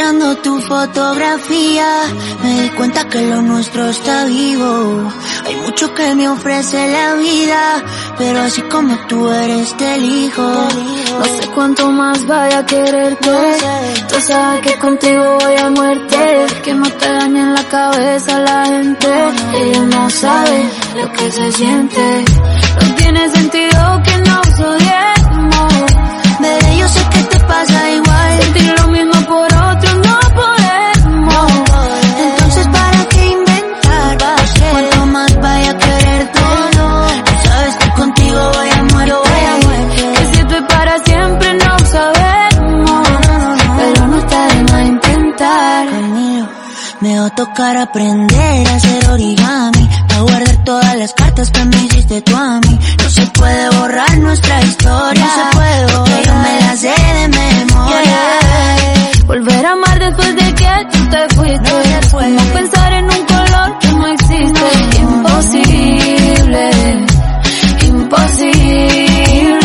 Mirando tu fotografía, me di cuenta que lo nuestro está vivo. Hay mucho que me ofrece la vida, pero así como tú eres te elijo. No sé cuánto más vaya a quererte. Tú sabes que contigo voy a muerte. Que no te dañe la cabeza la gente. Ella no sabe lo que se siente. No tiene sentido que nos odiemos. Bebé, yo sé que te pasa tocar aprender a hacer origami. A guardar todas las cartas que me hiciste tú a mí. No se puede borrar nuestra historia. No se puede borrar. Porque yo me la sé de memoria. Volver a amar después de que tú te fuiste. No pensar en un color que no existe. Imposible. Imposible.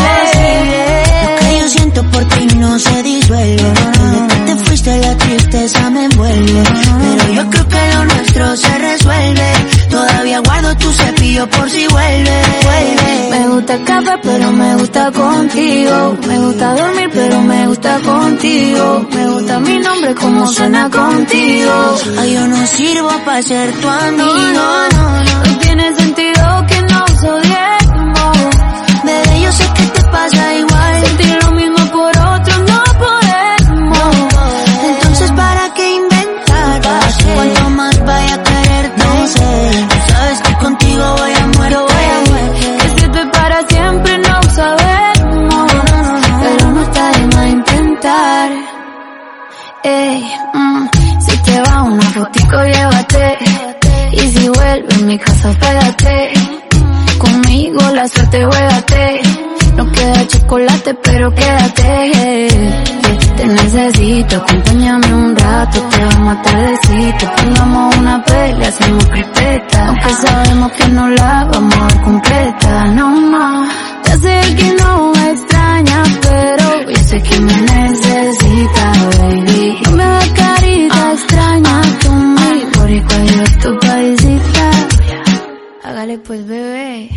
Lo que yo siento por ti no se disuelve. Desde que te fuiste la tristeza me envuelve. Por si vuelve. Me gusta el café, pero me gusta contigo. Me gusta dormir, pero me gusta contigo. Me gusta mi nombre, como suena contigo. Ay, yo no sirvo para ser tu amigo. No, no, no. No tiene sentido que nos odiemos. Bebé, yo sé que mi casa, pégate. Conmigo la suerte, juégate. No queda chocolate, pero quédate. Te necesito, acompáñame un rato, te vamos tardecito. Pongamos una pelea, hacemos crepeta. Aunque sabemos que no la vamos a completa. No, no, ya sé que no me extraña, pero yo sé que me necesita, baby. No me hagas carita extraña conmigo, por igual yo tu. Pues, bebé.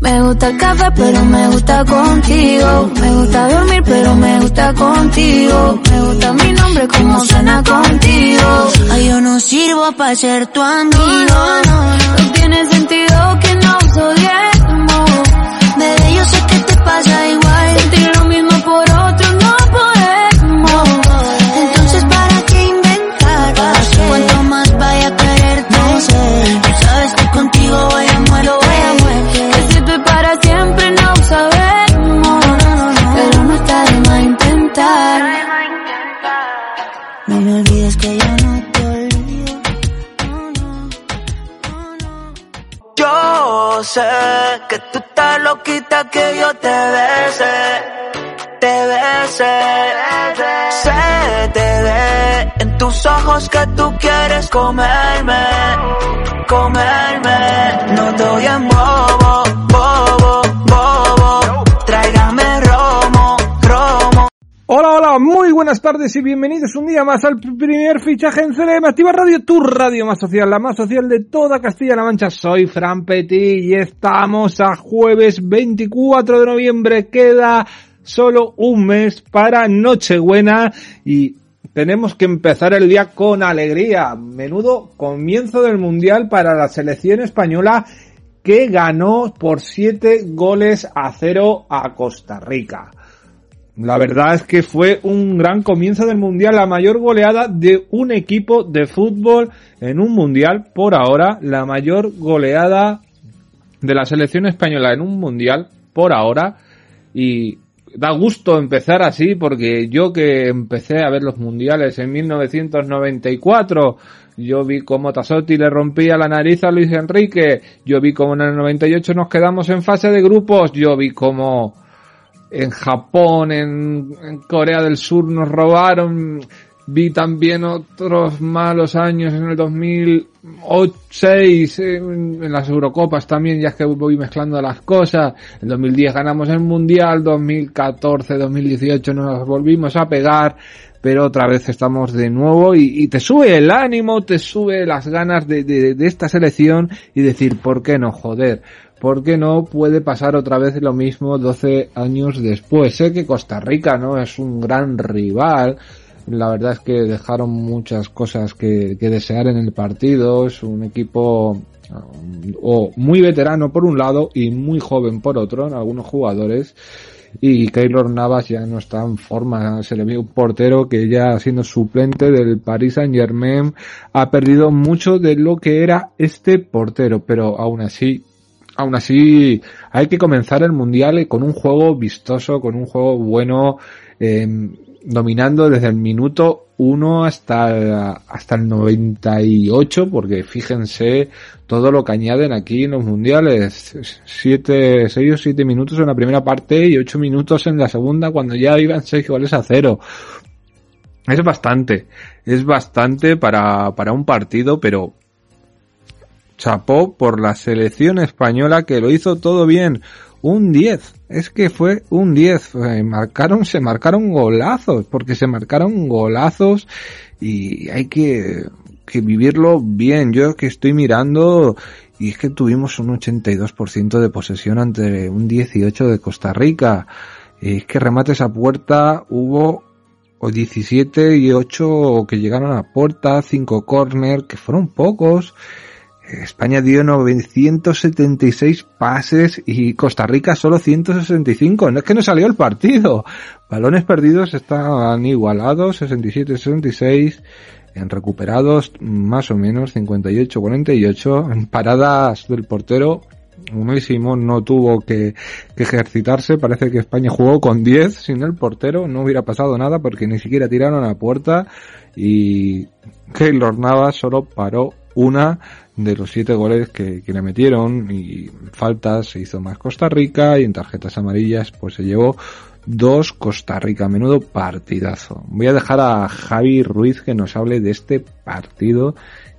Me gusta el café, pero me gusta contigo. Me gusta dormir, pero me gusta contigo. Me gusta mi nombre, como suena contigo. Ay, yo no sirvo para ser tu amigo. No, tiene sentido que nos odiemos. Que yo te bese, te bese. Se te ve en tus ojos que tú quieres comerme, comerme. No doy en bobo, Hola, hola, muy buenas tardes y bienvenidos un día más al primer fichaje en CLM Radio, tu radio más social, la más social de toda Castilla-La Mancha. Soy Fran Petit y estamos a jueves 24 de noviembre. Queda solo un mes para Nochebuena y tenemos que empezar el día con alegría. Menudo comienzo del Mundial para la selección española que ganó por 7 goles a 0 a Costa Rica. La verdad es que fue un gran comienzo del Mundial, la mayor goleada de un equipo de fútbol en un Mundial por ahora, la mayor goleada de la selección española en un Mundial por ahora. Y da gusto empezar así porque yo que empecé a ver los mundiales en 1994, yo vi cómo Tassotti le rompía la nariz a Luis Enrique, yo vi cómo en el 98 nos quedamos en fase de grupos, yo vi cómo en Japón, en, en Corea del Sur nos robaron, Vi también otros malos años en el 2006, en las Eurocopas también, ya es que voy mezclando las cosas. En 2010 ganamos el Mundial, 2014, 2018 nos volvimos a pegar, pero otra vez estamos de nuevo y, te sube el ánimo, te sube las ganas de, de esta selección y decir, ¿por qué no joder? ¿Por qué no puede pasar otra vez lo mismo 12 años después? Sé que Costa Rica no es un gran rival, la verdad es que dejaron muchas cosas que, desear en el partido. Es un equipo um, o muy veterano por un lado y muy joven por otro en algunos jugadores. Y Keylor Navas ya no está en forma. Se le ve un portero que ya siendo suplente del Paris Saint Germain ha perdido mucho de lo que era este portero. Pero aún así, aún así hay que comenzar el mundial con un juego vistoso, con un juego bueno. Eh, dominando desde el minuto 1 hasta, hasta el 98, porque fíjense todo lo que añaden aquí en los mundiales. 7, 6 o 7 minutos en la primera parte y 8 minutos en la segunda cuando ya iban 6 goles a 0. Es bastante, es bastante para, para un partido, pero chapó por la selección española que lo hizo todo bien un 10. Es que fue un 10. Eh, marcaron, se marcaron golazos, porque se marcaron golazos y hay que, que vivirlo bien. Yo que estoy mirando y es que tuvimos un 82% de posesión ante un 18 de Costa Rica. Y es que remates a puerta hubo 17 y 8 que llegaron a puerta, 5 corner, que fueron pocos. España dio 976 pases y Costa Rica solo 165. No es que no salió el partido. Balones perdidos estaban igualados, 67-66. En recuperados, más o menos 58-48. En paradas del portero, Unai no tuvo que, ejercitarse. Parece que España jugó con 10 sin el portero. No hubiera pasado nada porque ni siquiera tiraron a puerta. Y Keylor Navas solo paró una de los siete goles que, le metieron y faltas se hizo más Costa Rica y en tarjetas amarillas pues se llevó dos Costa Rica. Menudo partidazo. Voy a dejar a Javi Ruiz que nos hable de este partido,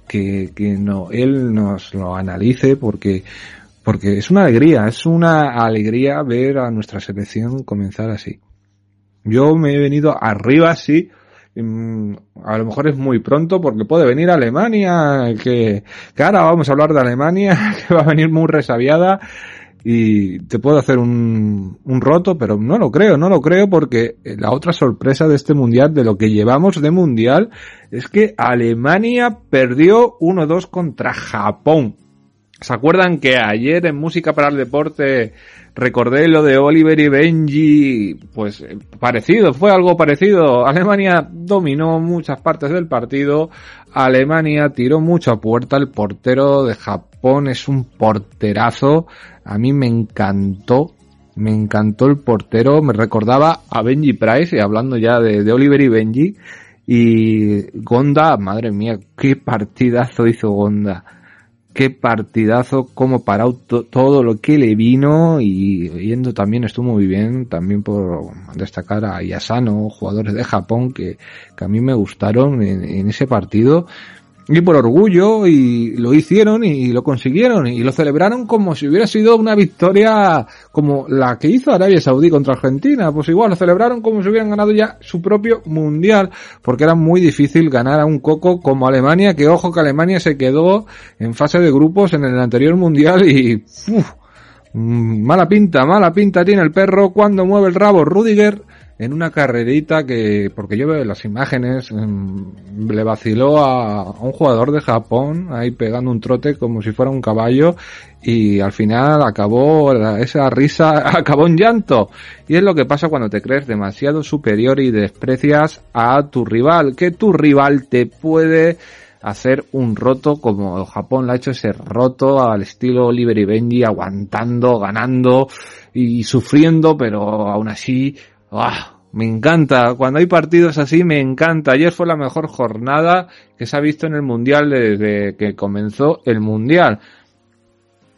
que, que no, él nos lo analice porque, porque es una alegría, es una alegría ver a nuestra selección comenzar así. Yo me he venido arriba así a lo mejor es muy pronto porque puede venir Alemania, que, que ahora vamos a hablar de Alemania, que va a venir muy resabiada y te puedo hacer un, un roto, pero no lo creo, no lo creo porque la otra sorpresa de este mundial, de lo que llevamos de mundial, es que Alemania perdió 1-2 contra Japón. ¿Se acuerdan que ayer en Música para el Deporte recordé lo de Oliver y Benji, pues eh, parecido, fue algo parecido. Alemania dominó muchas partes del partido, Alemania tiró mucho a puerta, el portero de Japón. Es un porterazo, a mí me encantó, me encantó el portero, me recordaba a Benji Price, y hablando ya de, de Oliver y Benji, y Gonda, madre mía, qué partidazo hizo Gonda qué partidazo, cómo paró todo lo que le vino y yendo también estuvo muy bien, también por destacar a Yasano, jugadores de Japón que a mí me gustaron en ese partido y por orgullo y lo hicieron y lo consiguieron y lo celebraron como si hubiera sido una victoria como la que hizo Arabia Saudí contra Argentina. Pues igual lo celebraron como si hubieran ganado ya su propio mundial porque era muy difícil ganar a un coco como Alemania que ojo que Alemania se quedó en fase de grupos en el anterior mundial y mala pinta, mala pinta tiene el perro cuando mueve el rabo Rudiger en una carrerita que, porque yo veo las imágenes, mm, le vaciló a, un jugador de Japón ahí pegando un trote como si fuera un caballo y al final acabó esa risa, acabó en llanto. Y es lo que pasa cuando te crees demasiado superior y desprecias a tu rival, que tu rival te puede hacer un roto como Japón le ha hecho ese roto al estilo Oliver y Benji, aguantando, ganando y sufriendo, pero aún así ¡Ah! Me encanta, cuando hay partidos así me encanta. Ayer fue la mejor jornada que se ha visto en el Mundial desde que comenzó el Mundial.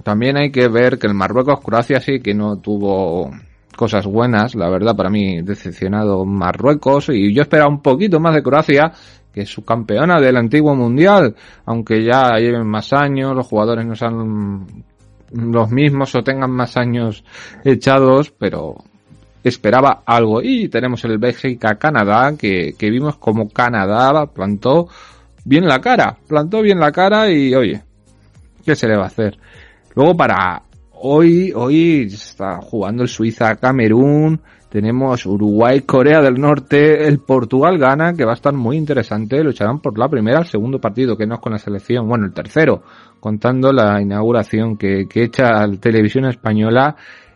También hay que ver que el Marruecos-Croacia sí que no tuvo cosas buenas, la verdad para mí decepcionado Marruecos y yo esperaba un poquito más de Croacia que es su campeona del antiguo mundial, aunque ya lleven más años, los jugadores no sean los mismos o tengan más años echados, pero esperaba algo. Y tenemos el Bélgica-Canadá, que, que vimos como Canadá plantó bien la cara, plantó bien la cara y oye, ¿qué se le va a hacer? Luego para hoy, hoy está jugando el Suiza-Camerún, tenemos Uruguay-Corea del Norte, el Portugal-Gana, que va a estar muy interesante, lucharán por la primera, el segundo partido, que no es con la selección, bueno, el tercero, contando la inauguración que, que echa la televisión española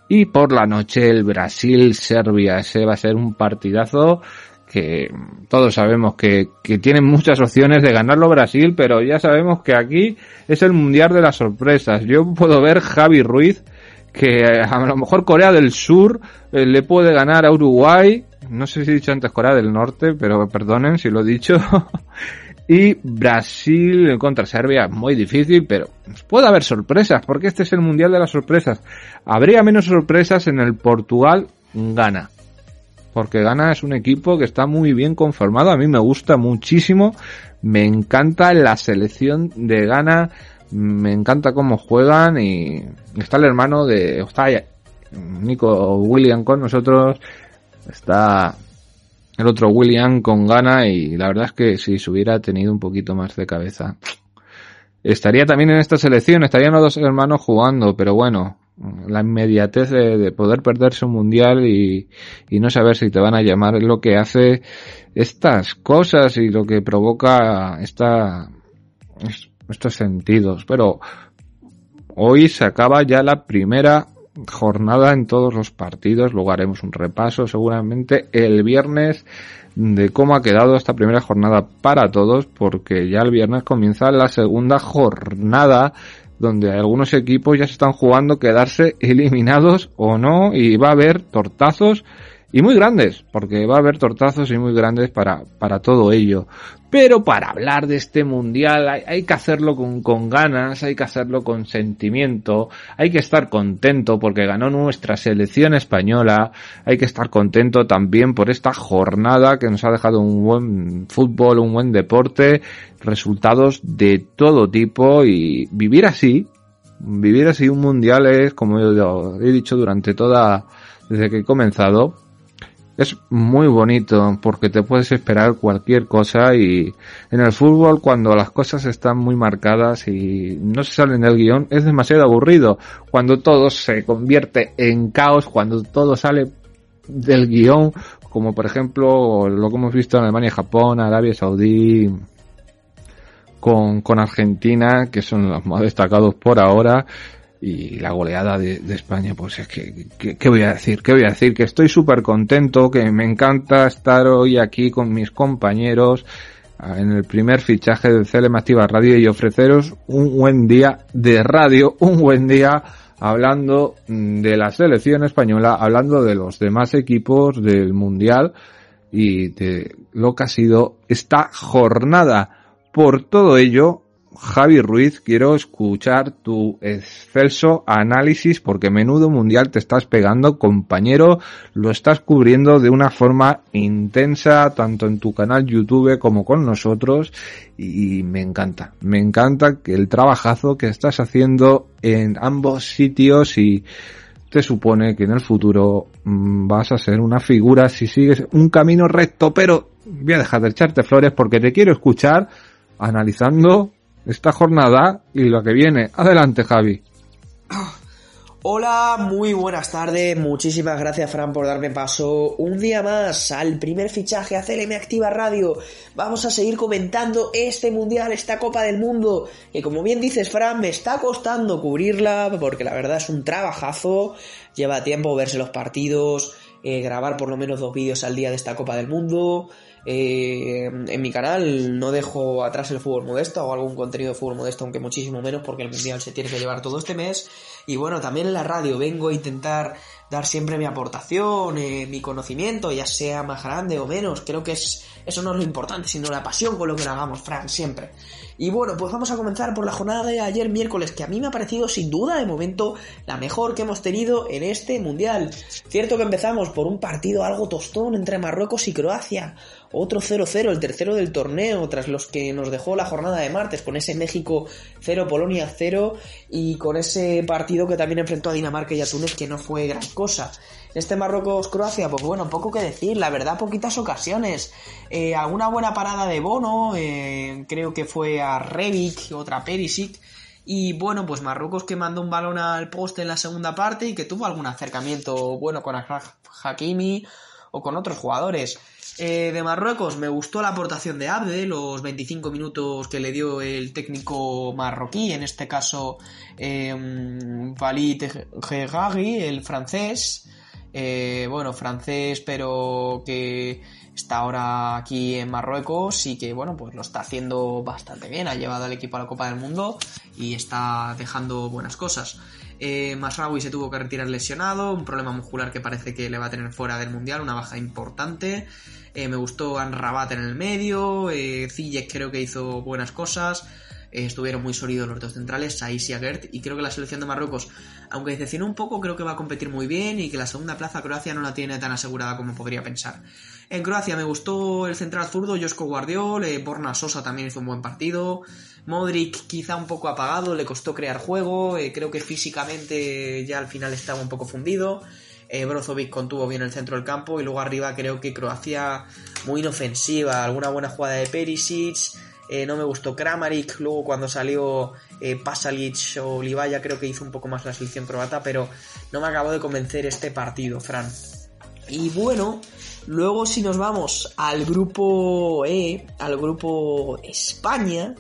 y por la noche el Brasil-Serbia. Ese va a ser un partidazo que todos sabemos que, que tienen muchas opciones de ganarlo Brasil, pero ya sabemos que aquí es el mundial de las sorpresas. Yo puedo ver Javi Ruiz que a lo mejor Corea del Sur eh, le puede ganar a Uruguay. No sé si he dicho antes Corea del Norte, pero perdonen si lo he dicho. Y Brasil contra Serbia, muy difícil, pero puede haber sorpresas, porque este es el Mundial de las Sorpresas. Habría menos sorpresas en el Portugal-Gana. Porque Ghana es un equipo que está muy bien conformado, a mí me gusta muchísimo, me encanta la selección de Ghana, me encanta cómo juegan y está el hermano de, está Nico William con nosotros, está el otro William con gana y la verdad es que si se hubiera tenido un poquito más de cabeza. Estaría también en esta selección, estarían los dos hermanos jugando, pero bueno, la inmediatez de, poder perderse un mundial y, y, no saber si te van a llamar es lo que hace estas cosas y lo que provoca esta, estos sentidos. Pero hoy se acaba ya la primera jornada en todos los partidos. Luego haremos un repaso seguramente el viernes de cómo ha quedado esta primera jornada para todos, porque ya el viernes comienza la segunda jornada donde algunos equipos ya se están jugando quedarse eliminados o no y va a haber tortazos y muy grandes, porque va a haber tortazos y muy grandes para, para todo ello. Pero para hablar de este mundial hay, que hacerlo con, con, ganas, hay que hacerlo con sentimiento, hay que estar contento porque ganó nuestra selección española, hay que estar contento también por esta jornada que nos ha dejado un buen fútbol, un buen deporte, resultados de todo tipo y vivir así, vivir así un mundial es, como he dicho durante toda, desde que he comenzado, es muy bonito porque te puedes esperar cualquier cosa y en el fútbol cuando las cosas están muy marcadas y no se salen del guion es demasiado aburrido. Cuando todo se convierte en caos, cuando todo sale del guion, como por ejemplo lo que hemos visto en Alemania, Japón, Arabia Saudí, con, con Argentina, que son los más destacados por ahora, y la goleada de, España, pues es que, ¿qué voy a decir? ¿Qué voy a decir? Que estoy súper contento, que me encanta estar hoy aquí con mis compañeros ah, en el primer fichaje de CLM Activa Radio y ofreceros un buen día de radio, un buen día hablando de la selección española, hablando de los demás equipos del Mundial y de lo que ha sido esta jornada. Por todo ello, Javi Ruiz, quiero escuchar tu excelso análisis porque menudo mundial te estás pegando, compañero, lo estás cubriendo de una forma intensa, tanto en tu canal YouTube como con nosotros, y me encanta, me encanta que el trabajazo que estás haciendo en ambos sitios y te supone que en el futuro mm, vas a ser una figura si sigues un camino recto, pero voy a dejar de echarte flores porque te quiero escuchar analizando esta jornada y lo que viene. Adelante, Javi. Hola, muy buenas tardes, muchísimas gracias Fran por darme paso un día más al primer fichaje a CLM Activa Radio. Vamos a seguir comentando este mundial, esta Copa del Mundo, que como bien dices Fran, me está costando cubrirla porque la verdad es un trabajazo, lleva tiempo verse los partidos, eh, grabar por lo menos dos vídeos al día de esta Copa del Mundo. Eh, en mi canal no dejo atrás el fútbol modesto o algún contenido de fútbol modesto, aunque muchísimo menos porque el mundial se tiene que llevar todo este mes. Y bueno, también en la radio vengo a intentar dar siempre mi aportación, eh, mi conocimiento, ya sea más grande o menos. Creo que es, eso no es lo importante, sino la pasión con lo que lo hagamos, Frank, siempre. Y bueno, pues vamos a comenzar por la jornada de ayer miércoles, que a mí me ha parecido sin duda de momento la mejor que hemos tenido en este mundial. Cierto que empezamos por un partido algo tostón entre Marruecos y Croacia. Otro 0-0, el tercero del torneo, tras los que nos dejó la jornada de martes, con ese México 0, Polonia 0, y con ese partido que también enfrentó a Dinamarca y a Túnez, que no fue gran cosa. Este Marruecos-Croacia, pues bueno, poco que decir, la verdad, poquitas ocasiones. Eh, alguna buena parada de Bono, eh, creo que fue a Rebic, otra Perisic. Y bueno, pues Marruecos que mandó un balón al poste en la segunda parte y que tuvo algún acercamiento bueno con Hakimi o con otros jugadores. Eh, de Marruecos me gustó la aportación de Abde, los 25 minutos que le dio el técnico marroquí, en este caso eh, Walid el francés. Eh, bueno, francés, pero que está ahora aquí en Marruecos y que, bueno, pues lo está haciendo bastante bien. Ha llevado al equipo a la Copa del Mundo y está dejando buenas cosas. Eh, Masraoui se tuvo que retirar lesionado, un problema muscular que parece que le va a tener fuera del mundial, una baja importante. Eh, me gustó Anrabat en el medio, eh, creo que hizo buenas cosas. Eh, estuvieron muy sólidos los dos centrales, Saiz y Agert, y creo que la selección de Marruecos, aunque decepcionó un poco, creo que va a competir muy bien y que la segunda plaza Croacia no la tiene tan asegurada como podría pensar. En Croacia me gustó el central zurdo, Josko Guardiol, eh, Borna Sosa también hizo un buen partido, Modric quizá un poco apagado, le costó crear juego, eh, creo que físicamente ya al final estaba un poco fundido. Eh, Brozovic contuvo bien el centro del campo y luego arriba creo que Croacia muy inofensiva, alguna buena jugada de Perisic, eh, no me gustó Kramaric, luego cuando salió eh, Pasalic o Livaya creo que hizo un poco más la selección croata, pero no me acabó de convencer este partido, Fran. Y bueno, luego si nos vamos al grupo E, al grupo España,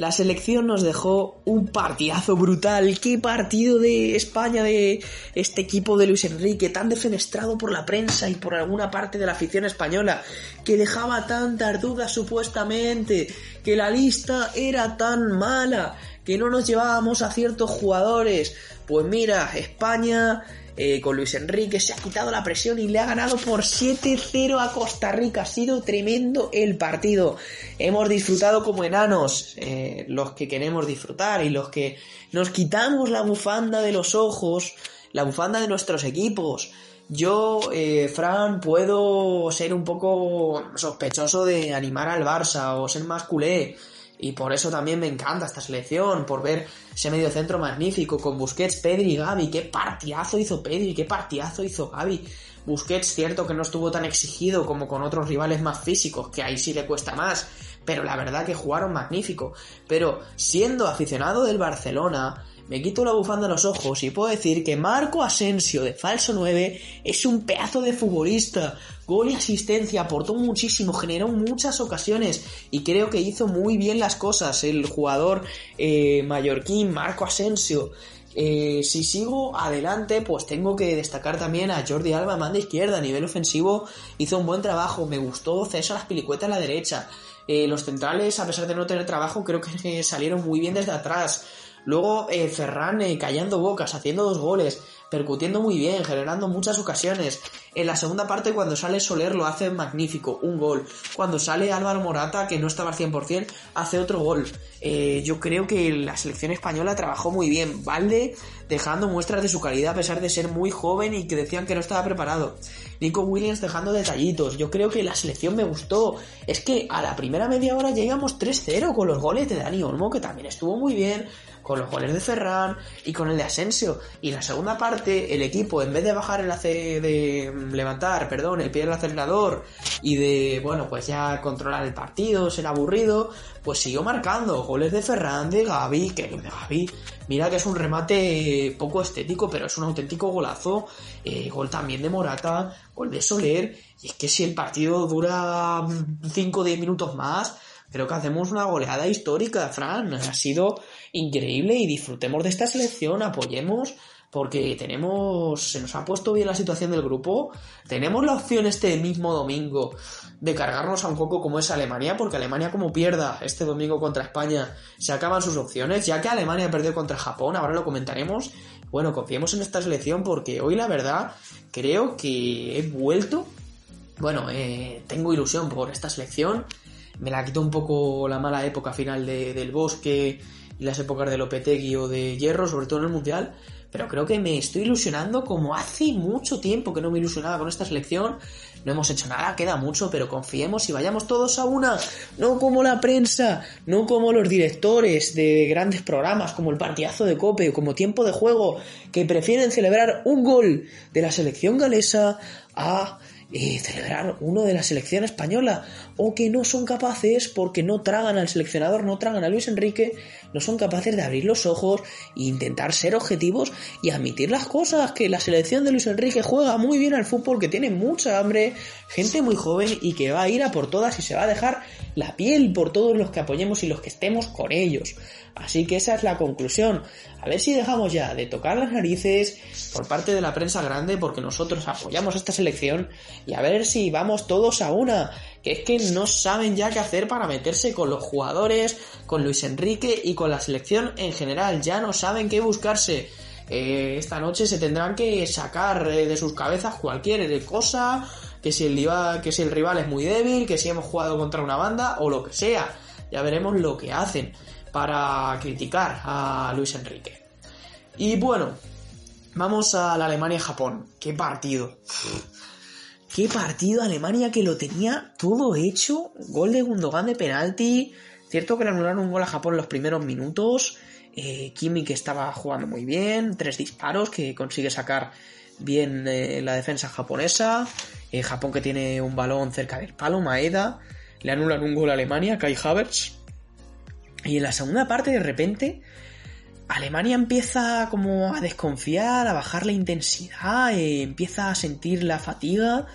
la selección nos dejó un partidazo brutal. Qué partido de España, de este equipo de Luis Enrique, tan defenestrado por la prensa y por alguna parte de la afición española, que dejaba tantas dudas supuestamente, que la lista era tan mala, que no nos llevábamos a ciertos jugadores. Pues mira, España eh, con Luis Enrique, se ha quitado la presión y le ha ganado por 7-0 a Costa Rica. Ha sido tremendo el partido. Hemos disfrutado como enanos, eh, los que queremos disfrutar y los que nos quitamos la bufanda de los ojos, la bufanda de nuestros equipos. Yo, eh, Fran, puedo ser un poco sospechoso de animar al Barça o ser más culé y por eso también me encanta esta selección, por ver ese medio centro magnífico con Busquets, Pedri y Gaby. Qué partidazo hizo Pedri, qué partidazo hizo Gaby. Busquets, cierto que no estuvo tan exigido como con otros rivales más físicos, que ahí sí le cuesta más, pero la verdad que jugaron magnífico. Pero siendo aficionado del Barcelona, me quito la bufanda de los ojos y puedo decir que Marco Asensio de falso 9 es un pedazo de futbolista. Gol y asistencia, aportó muchísimo, generó muchas ocasiones y creo que hizo muy bien las cosas el jugador eh, mallorquín Marco Asensio. Eh, si sigo adelante, pues tengo que destacar también a Jordi Alba, manda izquierda, a nivel ofensivo hizo un buen trabajo, me gustó César las pilicuetas a la derecha. Eh, los centrales, a pesar de no tener trabajo, creo que salieron muy bien desde atrás. Luego eh, Ferran eh, callando bocas, haciendo dos goles, percutiendo muy bien, generando muchas ocasiones. En la segunda parte cuando sale Soler lo hace magnífico, un gol. Cuando sale Álvaro Morata, que no estaba al 100%, hace otro gol. Eh, yo creo que la selección española trabajó muy bien. Valde dejando muestras de su calidad a pesar de ser muy joven y que decían que no estaba preparado. Nico Williams dejando detallitos. Yo creo que la selección me gustó. Es que a la primera media hora llegamos 3-0 con los goles de Dani Olmo, que también estuvo muy bien con los goles de Ferran y con el de Asensio. Y la segunda parte, el equipo, en vez de bajar el ace de levantar, perdón, el pie del acelerador y de, bueno, pues ya controlar el partido, ser aburrido, pues siguió marcando goles de Ferran, de Gaby, que de Gaby, mira que es un remate poco estético, pero es un auténtico golazo, eh, gol también de Morata, gol de Soler, y es que si el partido dura 5 o 10 minutos más, creo que hacemos una goleada histórica, Fran, ha sido increíble y disfrutemos de esta selección, apoyemos porque tenemos, se nos ha puesto bien la situación del grupo, tenemos la opción este mismo domingo de cargarnos a un poco como es Alemania, porque Alemania como pierda este domingo contra España, se acaban sus opciones, ya que Alemania perdió contra Japón, ahora lo comentaremos, bueno, confiemos en esta selección porque hoy la verdad creo que he vuelto, bueno, eh, tengo ilusión por esta selección, me la quitó un poco la mala época final de, del bosque y las épocas de Lopetegui o de Hierro, sobre todo en el Mundial, pero creo que me estoy ilusionando como hace mucho tiempo que no me ilusionaba con esta selección. No hemos hecho nada, queda mucho, pero confiemos y vayamos todos a una. No como la prensa, no como los directores de grandes programas como el partidazo de Cope como tiempo de juego, que prefieren celebrar un gol de la selección galesa a eh, celebrar uno de la selección española o que no son capaces porque no tragan al seleccionador, no tragan a Luis Enrique, no son capaces de abrir los ojos e intentar ser objetivos y admitir las cosas, que la selección de Luis Enrique juega muy bien al fútbol, que tiene mucha hambre, gente muy joven y que va a ir a por todas y se va a dejar la piel por todos los que apoyemos y los que estemos con ellos. Así que esa es la conclusión. A ver si dejamos ya de tocar las narices por parte de la prensa grande porque nosotros apoyamos esta selección y a ver si vamos todos a una. Que es que no saben ya qué hacer para meterse con los jugadores, con Luis Enrique y con la selección en general. Ya no saben qué buscarse. Eh, esta noche se tendrán que sacar eh, de sus cabezas cualquier cosa, que si, el, que si el rival es muy débil, que si hemos jugado contra una banda o lo que sea. Ya veremos lo que hacen para criticar a Luis Enrique. Y bueno, vamos a la Alemania-Japón. ¿Qué partido? Qué partido Alemania que lo tenía todo hecho. Gol de Gundogan de penalti. Cierto que le anularon un gol a Japón en los primeros minutos. Eh, Kimi que estaba jugando muy bien. Tres disparos que consigue sacar bien eh, la defensa japonesa. Eh, Japón que tiene un balón cerca del palo. Maeda. Le anulan un gol a Alemania. Kai Havertz. Y en la segunda parte, de repente, Alemania empieza como a desconfiar, a bajar la intensidad, eh, empieza a sentir la fatiga.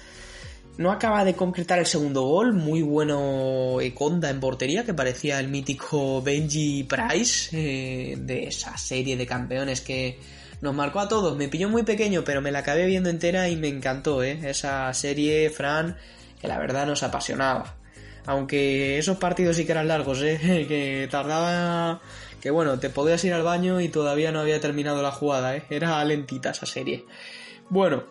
No acaba de concretar el segundo gol, muy bueno Econda en portería, que parecía el mítico Benji Price eh, de esa serie de campeones que nos marcó a todos. Me pilló muy pequeño, pero me la acabé viendo entera y me encantó, ¿eh? Esa serie, Fran, que la verdad nos apasionaba. Aunque esos partidos sí que eran largos, ¿eh? que tardaba... Que bueno, te podías ir al baño y todavía no había terminado la jugada, ¿eh? Era lentita esa serie. Bueno,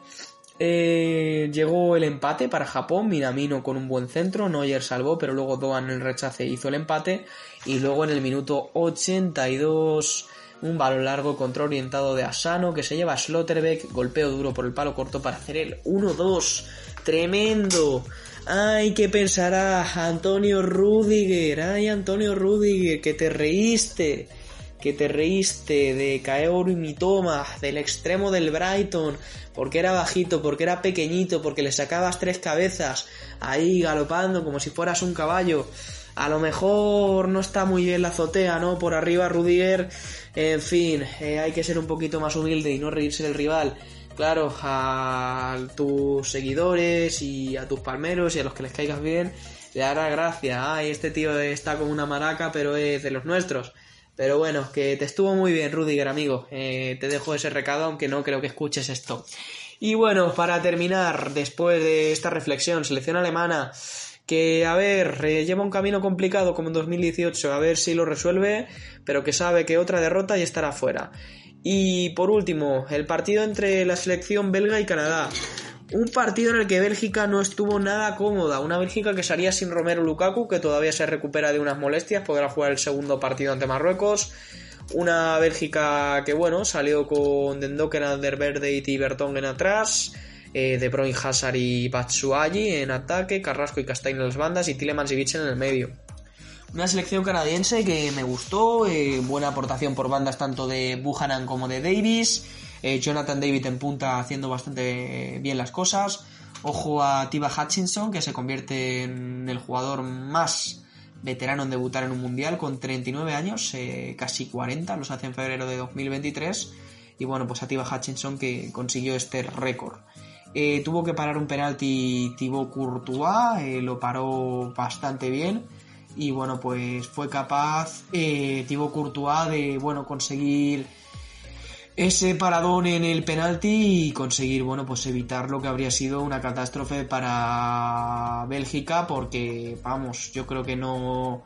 eh, llegó el empate para Japón, Minamino con un buen centro, Neuer salvó, pero luego Doan el rechace hizo el empate y luego en el minuto 82 un balón largo contra orientado de Asano que se lleva a Slotterbeck, golpeo duro por el palo corto para hacer el 1-2. Tremendo. Ay, ¿qué pensará Antonio Rudiger? Ay, Antonio Rudiger, que te reíste. Que te reíste de Kaoru y Mitoma, del extremo del Brighton, porque era bajito, porque era pequeñito, porque le sacabas tres cabezas, ahí galopando como si fueras un caballo. A lo mejor no está muy bien la azotea, ¿no? Por arriba Rudiger, en fin, eh, hay que ser un poquito más humilde y no reírse del rival claro, a tus seguidores y a tus palmeros y a los que les caigas bien, le dará gracia. Ay, este tío está como una maraca, pero es de los nuestros. Pero bueno, que te estuvo muy bien, Rudiger, amigo. Eh, te dejo ese recado, aunque no creo que escuches esto. Y bueno, para terminar, después de esta reflexión, selección alemana, que a ver, eh, lleva un camino complicado como en 2018, a ver si lo resuelve, pero que sabe que otra derrota y estará fuera. Y por último, el partido entre la selección belga y Canadá. Un partido en el que Bélgica no estuvo nada cómoda. Una Bélgica que salía sin Romero Lukaku, que todavía se recupera de unas molestias, podrá jugar el segundo partido ante Marruecos. Una Bélgica que, bueno, salió con Dendoken, Alderverde y Tibertongen atrás. Eh, de Bruyne, Hazard y Batsuagi en ataque. Carrasco y Castaño en las bandas y Tillemans y en el medio Una selección canadiense que me gustó, eh, buena aportación por bandas tanto de Buchanan como de Davis, eh, Jonathan David en punta haciendo bastante bien las cosas. Ojo a Tiba Hutchinson, que se convierte en el jugador más veterano en debutar en un mundial con 39 años, eh, casi 40, los hace en febrero de 2023. Y bueno, pues a Tiba Hutchinson que consiguió este récord. tuvo que parar un penalti Thibaut Courtois, lo paró bastante bien y bueno pues fue capaz eh, Thibaut Courtois de bueno conseguir ese paradón en el penalti y conseguir bueno pues evitar lo que habría sido una catástrofe para Bélgica porque vamos yo creo que no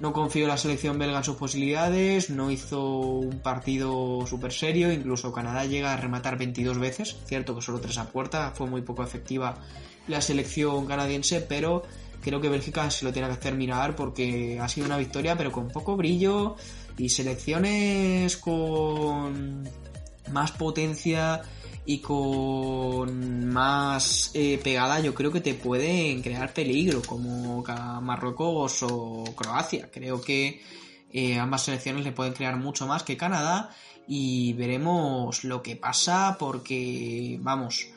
no confío en la selección belga en sus posibilidades, no hizo un partido súper serio, incluso Canadá llega a rematar 22 veces, cierto que solo tres a puerta, fue muy poco efectiva la selección canadiense, pero creo que Bélgica se lo tiene que hacer mirar porque ha sido una victoria pero con poco brillo y selecciones con más potencia y con más eh, pegada yo creo que te pueden crear peligro como Marruecos o Croacia. Creo que eh, ambas selecciones le pueden crear mucho más que Canadá y veremos lo que pasa porque vamos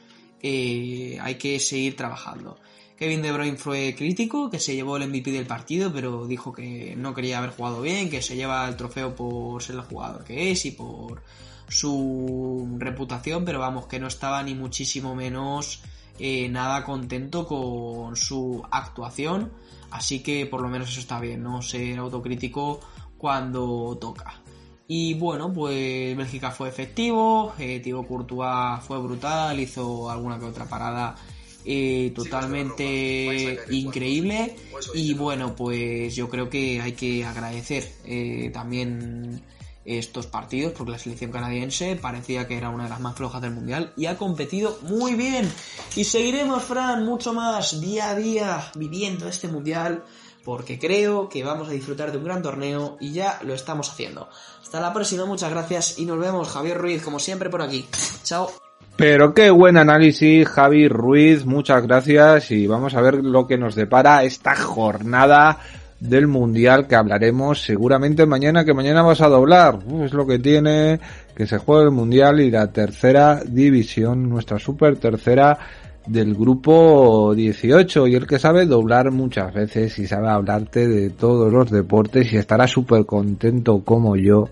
eh, hay que seguir trabajando Kevin De Bruyne fue crítico, que se llevó el MVP del partido, pero dijo que no quería haber jugado bien, que se lleva el trofeo por ser el jugador que es y por su reputación, pero vamos, que no estaba ni muchísimo menos eh, nada contento con su actuación, así que por lo menos eso está bien, no ser autocrítico cuando toca. Y bueno, pues Bélgica fue efectivo, eh, Thibaut Courtois fue brutal, hizo alguna que otra parada eh, totalmente increíble y bueno pues yo creo que hay que agradecer eh, también estos partidos porque la selección canadiense parecía que era una de las más flojas del mundial y ha competido muy bien y seguiremos Fran mucho más día a día viviendo este mundial porque creo que vamos a disfrutar de un gran torneo y ya lo estamos haciendo. Hasta la próxima, muchas gracias y nos vemos Javier Ruiz como siempre por aquí. Chao. Pero qué buen análisis, Javi Ruiz, muchas gracias y vamos a ver lo que nos depara esta jornada del Mundial que hablaremos seguramente mañana, que mañana vas a doblar. es lo que tiene que se juegue el Mundial y la tercera división, nuestra super tercera del grupo 18 y el que sabe doblar muchas veces y sabe hablarte de todos los deportes y estará súper contento como yo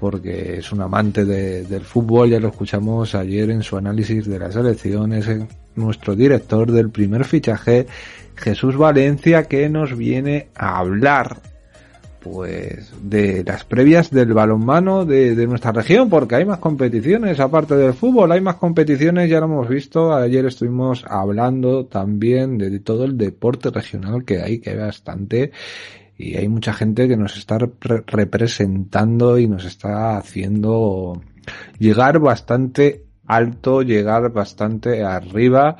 porque es un amante del fútbol, ya lo escuchamos ayer en su análisis de las elecciones, nuestro director del primer fichaje, Jesús Valencia, que nos viene a hablar pues de las previas del balonmano de, de, nuestra región, porque hay más competiciones, aparte del fútbol, hay más competiciones, ya lo hemos visto, ayer estuvimos hablando también de, de todo el deporte regional que hay, que hay bastante, y hay mucha gente que nos está representando y nos está haciendo llegar bastante alto, llegar bastante arriba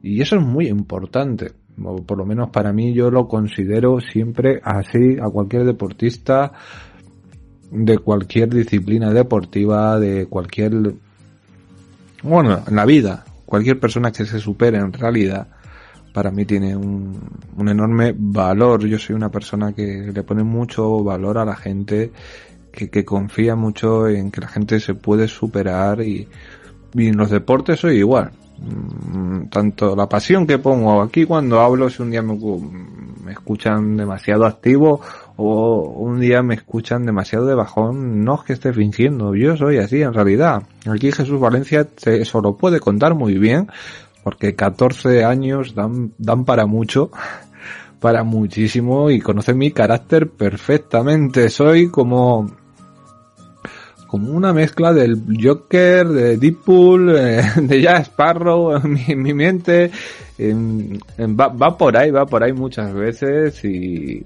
y eso es muy importante. O por lo menos para mí yo lo considero siempre así a cualquier deportista de cualquier disciplina deportiva, de cualquier, bueno, en la vida, cualquier persona que se supere en realidad, para mí tiene un, un, enorme valor. Yo soy una persona que le pone mucho valor a la gente, que, que confía mucho en que la gente se puede superar y, en los deportes soy igual. Mm, tanto la pasión que pongo aquí cuando hablo, si un día me, me escuchan demasiado activo o un día me escuchan demasiado de bajón, no es que esté fingiendo, yo soy así en realidad. Aquí Jesús Valencia se, eso lo puede contar muy bien, porque 14 años dan, dan para mucho, para muchísimo y conoce mi carácter perfectamente. Soy como, como una mezcla del Joker, de Deadpool, eh, de Jack Sparrow, en mi, mi mente va, va por ahí, va por ahí muchas veces y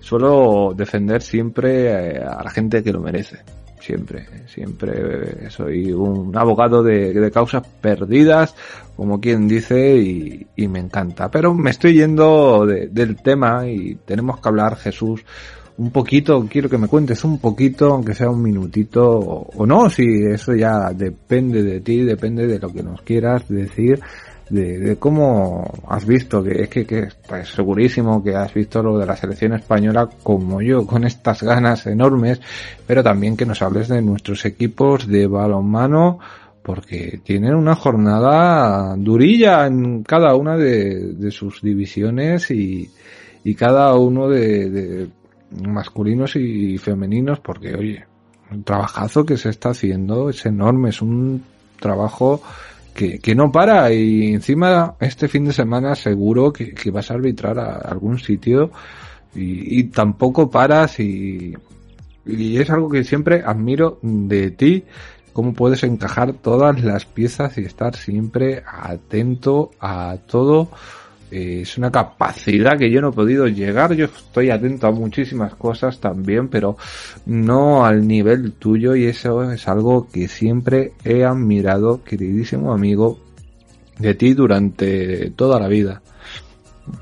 suelo defender siempre a la gente que lo merece siempre, siempre soy un abogado de, causas perdidas, como quien dice, y, me encanta. Pero me estoy yendo del tema y tenemos que hablar, Jesús, un poquito, quiero que me cuentes un poquito, aunque sea un minutito, o, no, si eso ya depende de ti, depende de lo que nos quieras decir, de, cómo has visto, que es que, que pues, segurísimo que has visto lo de la selección española como yo, con estas ganas enormes, pero también que nos hables de nuestros equipos de balonmano, porque tienen una jornada durilla en cada una de, sus divisiones y, y cada uno de, de masculinos y femeninos, porque oye, el trabajazo que se está haciendo es enorme, es un trabajo que, que no para y encima este fin de semana seguro que, vas a arbitrar a algún sitio y, y tampoco paras y, y es algo que siempre admiro de ti, cómo puedes encajar todas las piezas y estar siempre atento a todo eh, es una capacidad que yo no he podido llegar. Yo estoy atento a muchísimas cosas también, pero no al nivel tuyo y eso es algo que siempre he admirado, queridísimo amigo, de ti durante toda la vida.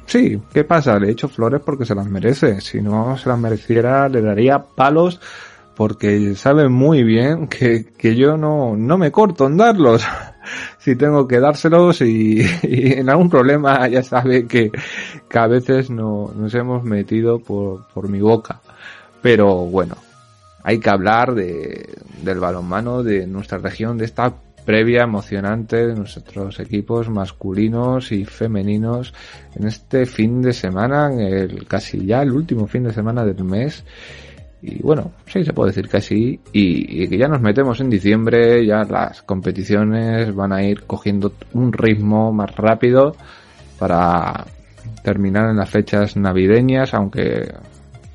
Sí, ¿qué pasa? Le he hecho flores porque se las merece. Si no se las mereciera, le daría palos porque sabe muy bien que, que yo no, no me corto en darlos. si tengo que dárselos y, en algún problema ya sabe que, que a veces no, nos hemos metido por, por mi boca. Pero bueno, hay que hablar de, del balonmano, de nuestra región, de esta previa emocionante de nuestros equipos masculinos y femeninos en este fin de semana, el casi ya el último fin de semana del mes y bueno, sí se puede decir que sí. Y, que ya nos metemos en diciembre, ya las competiciones van a ir cogiendo un ritmo más rápido para terminar en las fechas navideñas, aunque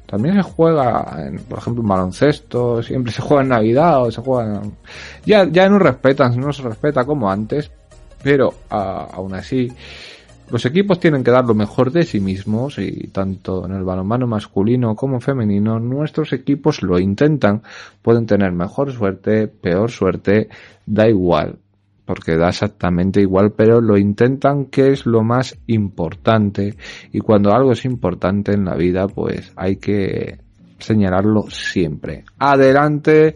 también se juega, en, por ejemplo, baloncesto, siempre se juega en Navidad o se juega... Ya, ya no respetan, no se respeta como antes, pero aún así los equipos tienen que dar lo mejor de sí mismos y tanto en el balonmano masculino como femenino nuestros equipos lo intentan. Pueden tener mejor suerte, peor suerte, da igual, porque da exactamente igual, pero lo intentan que es lo más importante y cuando algo es importante en la vida pues hay que señalarlo siempre. Adelante,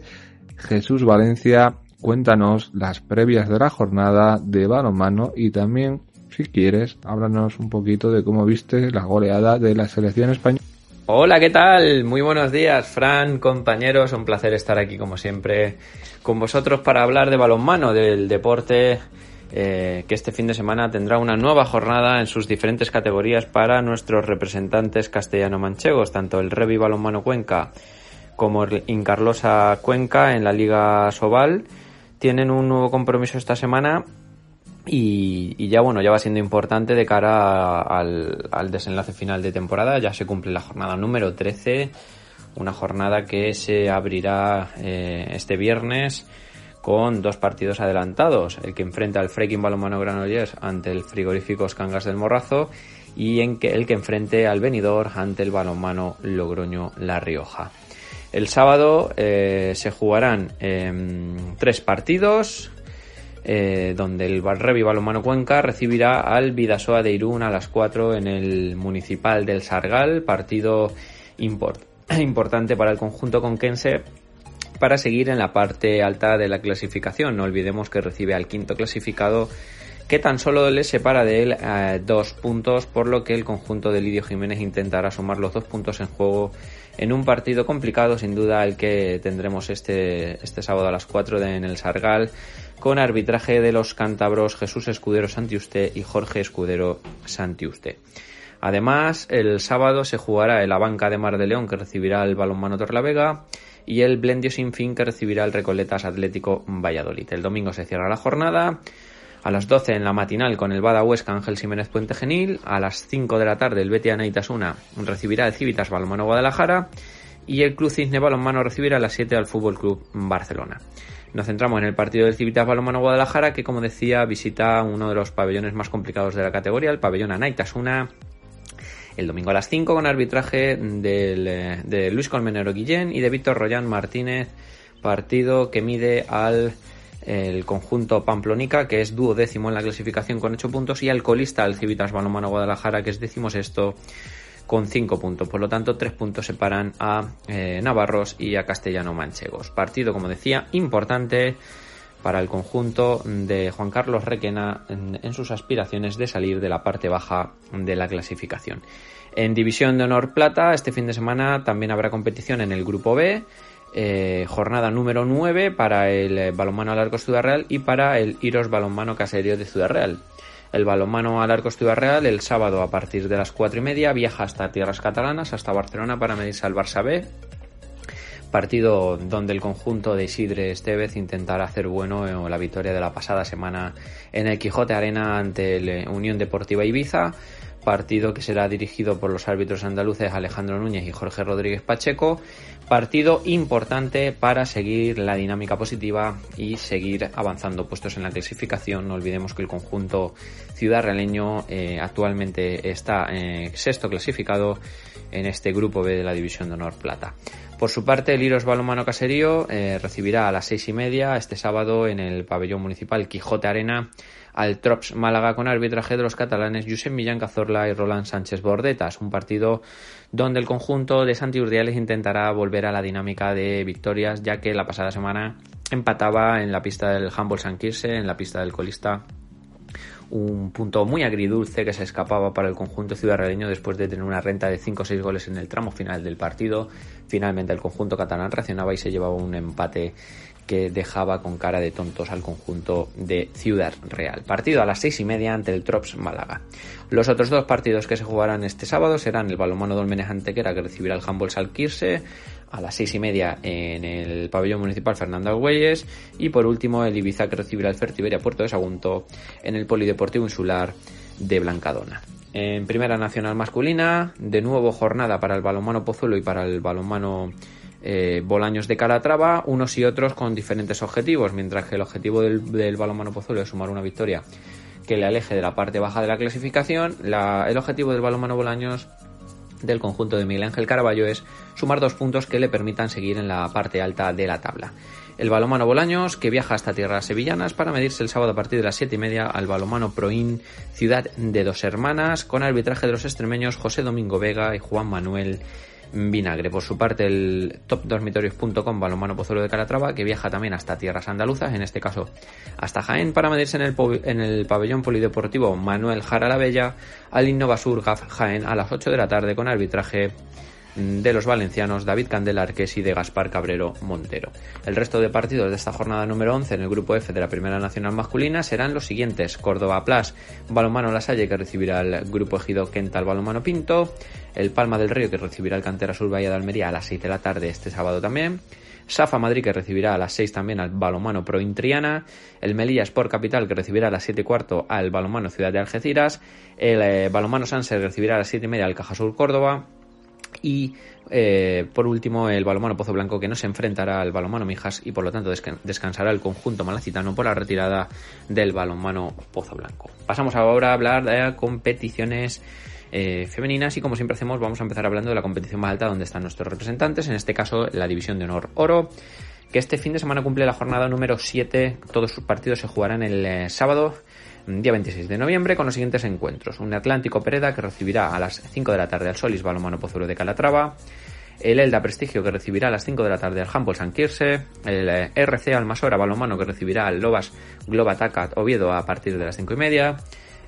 Jesús Valencia, cuéntanos las previas de la jornada de balonmano y también si quieres, háblanos un poquito de cómo viste la goleada de la selección española. Hola, ¿qué tal? Muy buenos días, Fran, compañeros. Un placer estar aquí, como siempre, con vosotros para hablar de balonmano, del deporte eh, que este fin de semana tendrá una nueva jornada en sus diferentes categorías para nuestros representantes castellano-manchegos, tanto el Revi Balonmano Cuenca como el Incarlosa Cuenca en la Liga Sobal. Tienen un nuevo compromiso esta semana y, ya bueno, ya va siendo importante de cara al, desenlace final de temporada. Ya se cumple la jornada número 13, una jornada que se abrirá eh, este viernes con dos partidos adelantados. El que enfrenta al Freaking Balonmano Granollers ante el frigorífico Cangas del Morrazo y en el que enfrente al Benidorm ante el balonmano Logroño La Rioja. El sábado eh, se jugarán em, tres partidos eh, donde el Revi Balomano Cuenca recibirá al Vidasoa de Irún a las 4 en el Municipal del Sargal, partido importante para el conjunto conquense para seguir en la parte alta de la clasificación. No olvidemos que recibe al quinto clasificado que tan solo le separa de él eh, dos puntos, por lo que el conjunto de Lidio Jiménez intentará sumar los dos puntos en juego en un partido complicado, sin duda el que tendremos este, este sábado a las 4 en el Sargal, con arbitraje de los cántabros Jesús Escudero Santiuste y Jorge Escudero Santiuste. Además, el sábado se jugará el Abanca de Mar de León que recibirá el Balonmano Torlavega y el Blendio Sin Fin que recibirá el Recoletas Atlético Valladolid. El domingo se cierra la jornada. A las 12 en la matinal con el Bada Huesca Ángel Jiménez Puente Genil. A las 5 de la tarde el Betia Naitasuna recibirá el Civitas Balonmano Guadalajara. Y el Club Cisne Balonmano recibirá a las 7 al Fútbol Club Barcelona. Nos centramos en el partido del Civitas Balomano Guadalajara, que como decía, visita uno de los pabellones más complicados de la categoría, el pabellón Anaitasuna, el domingo a las 5 con arbitraje eh, de Luis Colmenero Guillén y de Víctor Royán Martínez, partido que mide al el conjunto Pamplonica, que es duodécimo en la clasificación con 8 puntos, y al colista, el Civitas Balomano Guadalajara, que es décimo sexto con 5 puntos. Por lo tanto, 3 puntos separan a eh, Navarros y a Castellano Manchegos. Partido, como decía, importante para el conjunto de Juan Carlos Requena en, sus aspiraciones de salir de la parte baja de la clasificación. En División de Honor Plata, este fin de semana también habrá competición en el Grupo B. Eh, jornada número 9 para el balonmano al arco Ciudad Real y para el Iros balonmano caserío de Ciudad Real. El balonmano al arco Ciudad Real el sábado a partir de las 4 y media viaja hasta tierras catalanas, hasta Barcelona para medirse al Barça B partido donde el conjunto de Isidre Estevez intentará hacer bueno la victoria de la pasada semana en el Quijote Arena ante la Unión Deportiva Ibiza, partido que será dirigido por los árbitros andaluces Alejandro Núñez y Jorge Rodríguez Pacheco, partido importante para seguir la dinámica positiva y seguir avanzando puestos en la clasificación. No olvidemos que el conjunto ciudad realeño eh, actualmente está eh, sexto clasificado en este grupo B de la División de Honor Plata. Por su parte, el Iros Balomano Caserío eh, recibirá a las seis y media este sábado en el pabellón municipal Quijote Arena al Trops Málaga con arbitraje de los catalanes Josep Millán Cazorla y Roland Sánchez Bordetas, un partido donde el conjunto de Santi Urdiales intentará volver a la dinámica de victorias, ya que la pasada semana empataba en la pista del Humboldt San Quirse, en la pista del colista un punto muy agridulce que se escapaba para el conjunto ciudadreño después de tener una renta de 5 o 6 goles en el tramo final del partido. Finalmente el conjunto catalán reaccionaba y se llevaba un empate que dejaba con cara de tontos al conjunto de Ciudad Real. Partido a las seis y media ante el Trops Málaga. Los otros dos partidos que se jugarán este sábado serán el balomano Dolmenes Antequera que recibirá el Handball Salquirse a las seis y media en el pabellón municipal Fernando Argüelles y por último el Ibiza que recibirá el Fertiberia Puerto de Sagunto en el Polideportivo Insular de Blancadona. En Primera Nacional Masculina, de nuevo jornada para el balonmano Pozuelo y para el balonmano eh, Bolaños de Calatrava, unos y otros con diferentes objetivos, mientras que el objetivo del, del balonmano Pozuelo es sumar una victoria que le aleje de la parte baja de la clasificación, el objetivo del balonmano Bolaños del conjunto de Miguel Ángel Caraballo es sumar dos puntos que le permitan seguir en la parte alta de la tabla. El balomano Bolaños, que viaja hasta tierras sevillanas para medirse el sábado a partir de las siete y media al balomano Proin Ciudad de Dos Hermanas, con arbitraje de los extremeños José Domingo Vega y Juan Manuel Vinagre. Por su parte, el topdormitorios.com balomano Pozuelo de Calatrava, que viaja también hasta tierras andaluzas, en este caso hasta Jaén, para medirse en el, pabellón polideportivo Manuel Jara la Bella al Innovasur Jaén a las 8 de la tarde con arbitraje de los valencianos David Candela y de Gaspar Cabrero Montero. El resto de partidos de esta jornada número 11 en el grupo F de la Primera Nacional Masculina serán los siguientes: Córdoba Plus, Balomano La Salle que recibirá el grupo Ejido Quental Balomano Pinto, el Palma del Río que recibirá el Cantera Sur Bahía de Almería a las 6 de la tarde este sábado también. Safa Madrid que recibirá a las 6 también al balomano Pro Intriana, el Melilla Sport Capital que recibirá a las 7 y cuarto al balomano Ciudad de Algeciras, el eh, balomano Sanser recibirá a las 7 y media al Cajasur Córdoba, y eh, por último, el balomano Pozo Blanco que no se enfrentará al balomano Mijas y por lo tanto descansará el conjunto malacitano por la retirada del balomano Pozo Blanco. Pasamos ahora a hablar de competiciones eh, femeninas y como siempre hacemos vamos a empezar hablando de la competición más alta donde están nuestros representantes, en este caso la división de honor oro que este fin de semana cumple la jornada número 7, todos sus partidos se jugarán el eh, sábado día 26 de noviembre con los siguientes encuentros. Un Atlántico Pereda que recibirá a las 5 de la tarde al Solis Balomano Pozuelo de Calatrava. El Elda Prestigio que recibirá a las 5 de la tarde al Humboldt San Quirse. El eh, RC Almasora Balomano que recibirá al Lobas Globa Tacat Oviedo a partir de las 5 y media.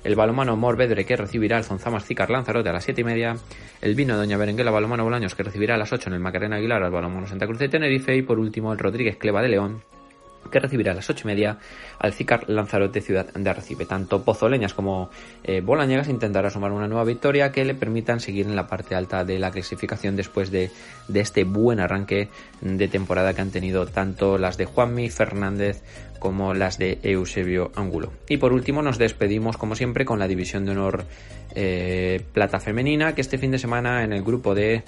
El balomano Morvedre que recibirá al Zonzamas Zicar Lanzarote a las 7 y media. El vino Doña Berenguela Balomano Bolaños que recibirá a las 8 en el Macarena Aguilar al balomano Santa Cruz de Tenerife. Y por último el Rodríguez Cleva de León que recibirá a las ocho y media al Cicar Lanzarote Ciudad de Arrecife. Tanto Pozoleñas como eh, Bolañegas intentará sumar una nueva victoria que le permitan seguir en la parte alta de la clasificación después de, de este buen arranque de temporada que han tenido tanto las de Juanmi Fernández como las de Eusebio Angulo. Y por último nos despedimos como siempre con la división de honor eh, plata femenina que este fin de semana en el grupo de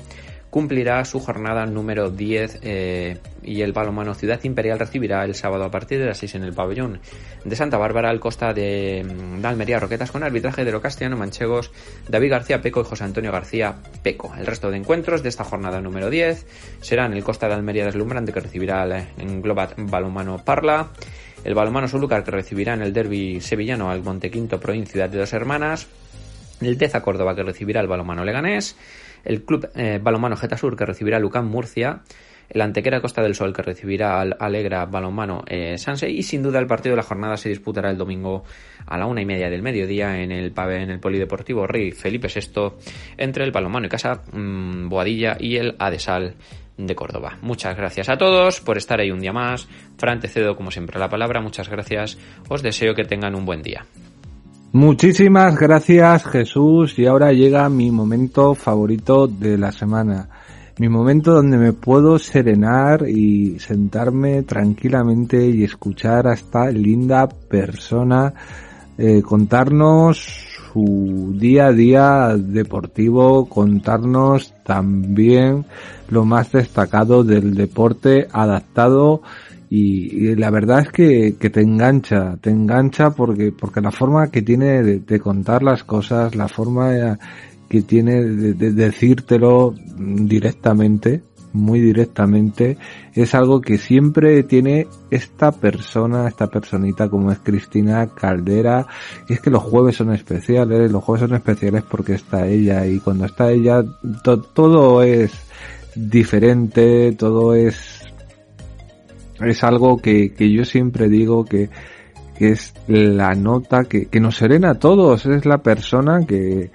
cumplirá su jornada número 10 eh, y el balonmano Ciudad Imperial recibirá el sábado a partir de las 6 en el pabellón de Santa Bárbara al costa de, mm, Almería Roquetas con arbitraje de lo castellano manchegos David García Peco y José Antonio García Peco. El resto de encuentros de esta jornada número 10 serán el costa de Almería deslumbrante que recibirá el, en Globat Balonmano Parla, el balonmano Solucar que recibirá en el derby sevillano al Montequinto Proin Ciudad de Dos Hermanas, el Teza Córdoba que recibirá el balonmano Leganés, el Club eh, Balomano Getasur que recibirá Lucán Murcia, el Antequera Costa del Sol que recibirá al Alegra Balonmano eh, Sanse y sin duda el partido de la jornada se disputará el domingo a la una y media del mediodía en el en el Polideportivo Rey Felipe VI entre el Balonmano y Casa mm, Boadilla y el Adesal de Córdoba. Muchas gracias a todos por estar ahí un día más. Fran, te cedo como siempre la palabra. Muchas gracias. Os deseo que tengan un buen día. Muchísimas gracias Jesús y ahora llega mi momento favorito de la semana. Mi momento donde me puedo serenar y sentarme tranquilamente y escuchar a esta linda persona eh, contarnos su día a día deportivo, contarnos también lo más destacado del deporte adaptado y, la verdad es que, te engancha, te engancha porque, porque la forma que tiene de, contar las cosas, la forma que tiene de, de decírtelo directamente, muy directamente, es algo que siempre tiene esta persona, esta personita como es Cristina Caldera, y es que los jueves son especiales, los jueves son especiales porque está ella, y cuando está ella todo es diferente, todo es, es algo que, que yo siempre digo que, que es la nota que, que nos serena a todos, es la persona que,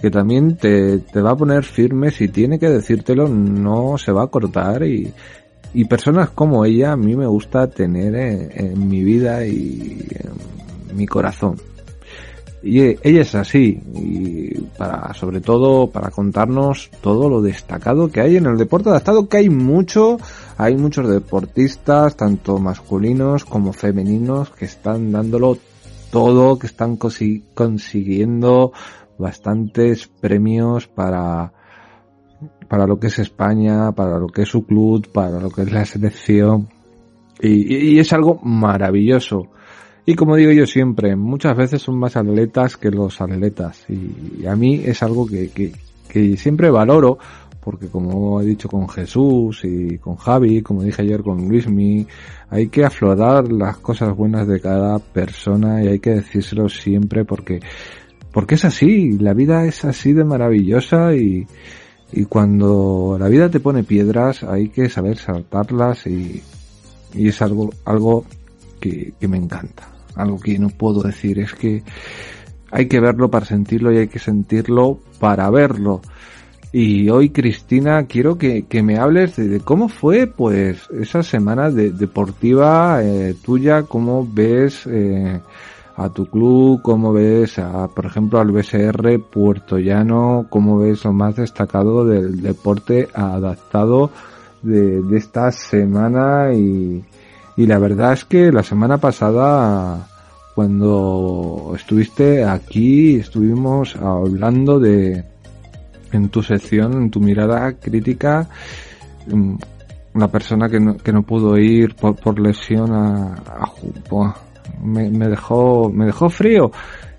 que también te, te va a poner firme, si tiene que decírtelo no se va a cortar. Y, y personas como ella a mí me gusta tener en, mi vida y en mi corazón. Y ella es así, y para, sobre todo para contarnos todo lo destacado que hay en el deporte adaptado, que hay mucho, hay muchos deportistas, tanto masculinos como femeninos, que están dándolo todo, que están consiguiendo bastantes premios para, para lo que es España, para lo que es su club, para lo que es la selección. Y, es algo maravilloso. Y como digo yo siempre, muchas veces son más atletas que los atletas. Y, a mí es algo que, siempre valoro, porque como he dicho con Jesús y con Javi, como dije ayer con Luismi, hay que aflorar las cosas buenas de cada persona y hay que decírselo siempre porque porque es así, la vida es así de maravillosa y, y cuando la vida te pone piedras hay que saber saltarlas y, y es algo, algo que, que me encanta, algo que no puedo decir, es que hay que verlo para sentirlo y hay que sentirlo para verlo. Y hoy, Cristina, quiero que, que me hables de, cómo fue, pues, esa semana de, deportiva eh, tuya, cómo ves eh, a tu club, cómo ves, a, por ejemplo, al BSR Puerto Llano, cómo ves lo más destacado del deporte adaptado de, de esta semana y, y la verdad es que la semana pasada cuando estuviste aquí estuvimos hablando de en tu sección, en tu mirada crítica, una mm, persona que no, que no pudo ir por, por lesión a, a, me, me dejó, me dejó frío.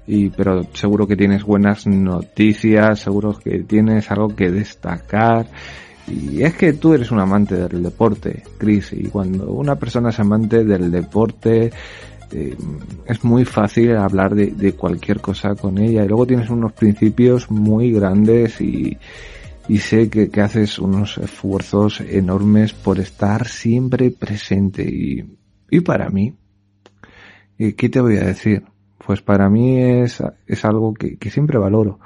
Y, pero seguro que tienes buenas noticias, seguro que tienes algo que destacar. Y es que tú eres un amante del deporte, Chris, y cuando una persona es amante del deporte, eh, es muy fácil hablar de, cualquier cosa con ella. Y luego tienes unos principios muy grandes y, sé que, haces unos esfuerzos enormes por estar siempre presente. Y, para mí, ¿Y qué te voy a decir? Pues para mí es, es algo que, que siempre valoro.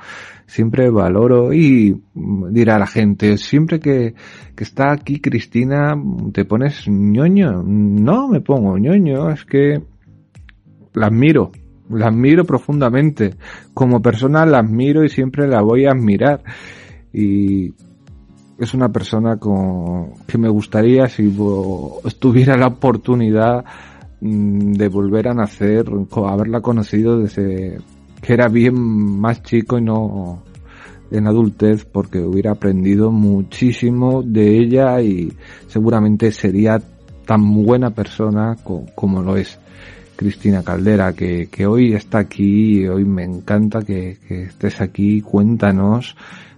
Siempre valoro y dirá la gente, siempre que, que está aquí Cristina, te pones ñoño. No me pongo ñoño, es que la admiro, la admiro profundamente. Como persona la admiro y siempre la voy a admirar. Y es una persona con, que me gustaría si tuviera la oportunidad Mm, de volver a nacer, haberla conocido desde que era bien más chico y no en adultez porque hubiera aprendido muchísimo de ella y seguramente sería tan buena persona como lo es Cristina Caldera, que, que hoy está aquí hoy me encanta que, que estés aquí. Cuéntanos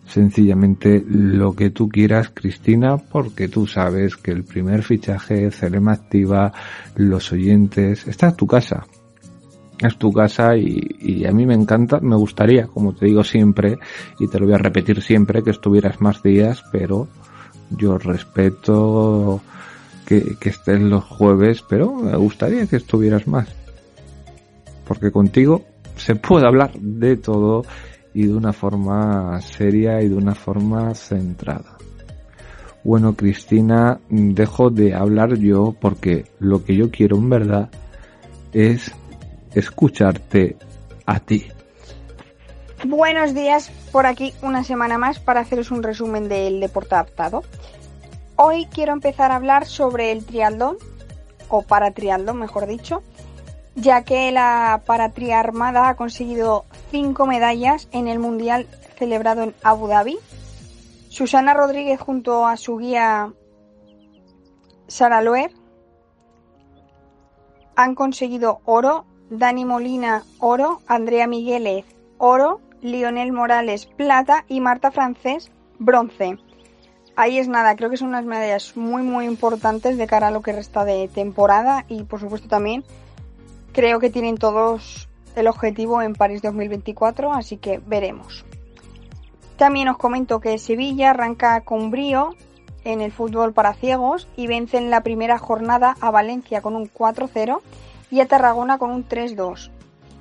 sencillamente lo que tú quieras, Cristina, porque tú sabes que el primer fichaje, Celema Activa, los oyentes, esta es tu casa. Es tu casa y, y, a mí me encanta, me gustaría, como te digo siempre, y te lo voy a repetir siempre, que estuvieras más días, pero Yo respeto que, que estés los jueves, pero me gustaría que estuvieras más. Porque contigo se puede hablar de todo y de una forma seria y de una forma centrada. Bueno, Cristina, dejo de hablar yo porque lo que yo quiero en verdad es escucharte a ti. Buenos días, por aquí una semana más para haceros un resumen del deporte adaptado. Hoy quiero empezar a hablar sobre el triatlón, o para triatlón mejor dicho, ya que la paratriarmada ha conseguido cinco medallas en el Mundial celebrado en Abu Dhabi. Susana Rodríguez junto a su guía Sara Loer han conseguido oro, Dani Molina oro, Andrea Migueles oro, Lionel Morales plata y Marta Francés bronce. Ahí es nada, creo que son unas medallas muy muy importantes de cara a lo que resta de temporada y por supuesto también creo que tienen todos el objetivo en París 2024, así que veremos. También os comento que Sevilla arranca con brío en el fútbol para ciegos y vence en la primera jornada a Valencia con un 4-0 y a Tarragona con un 3-2.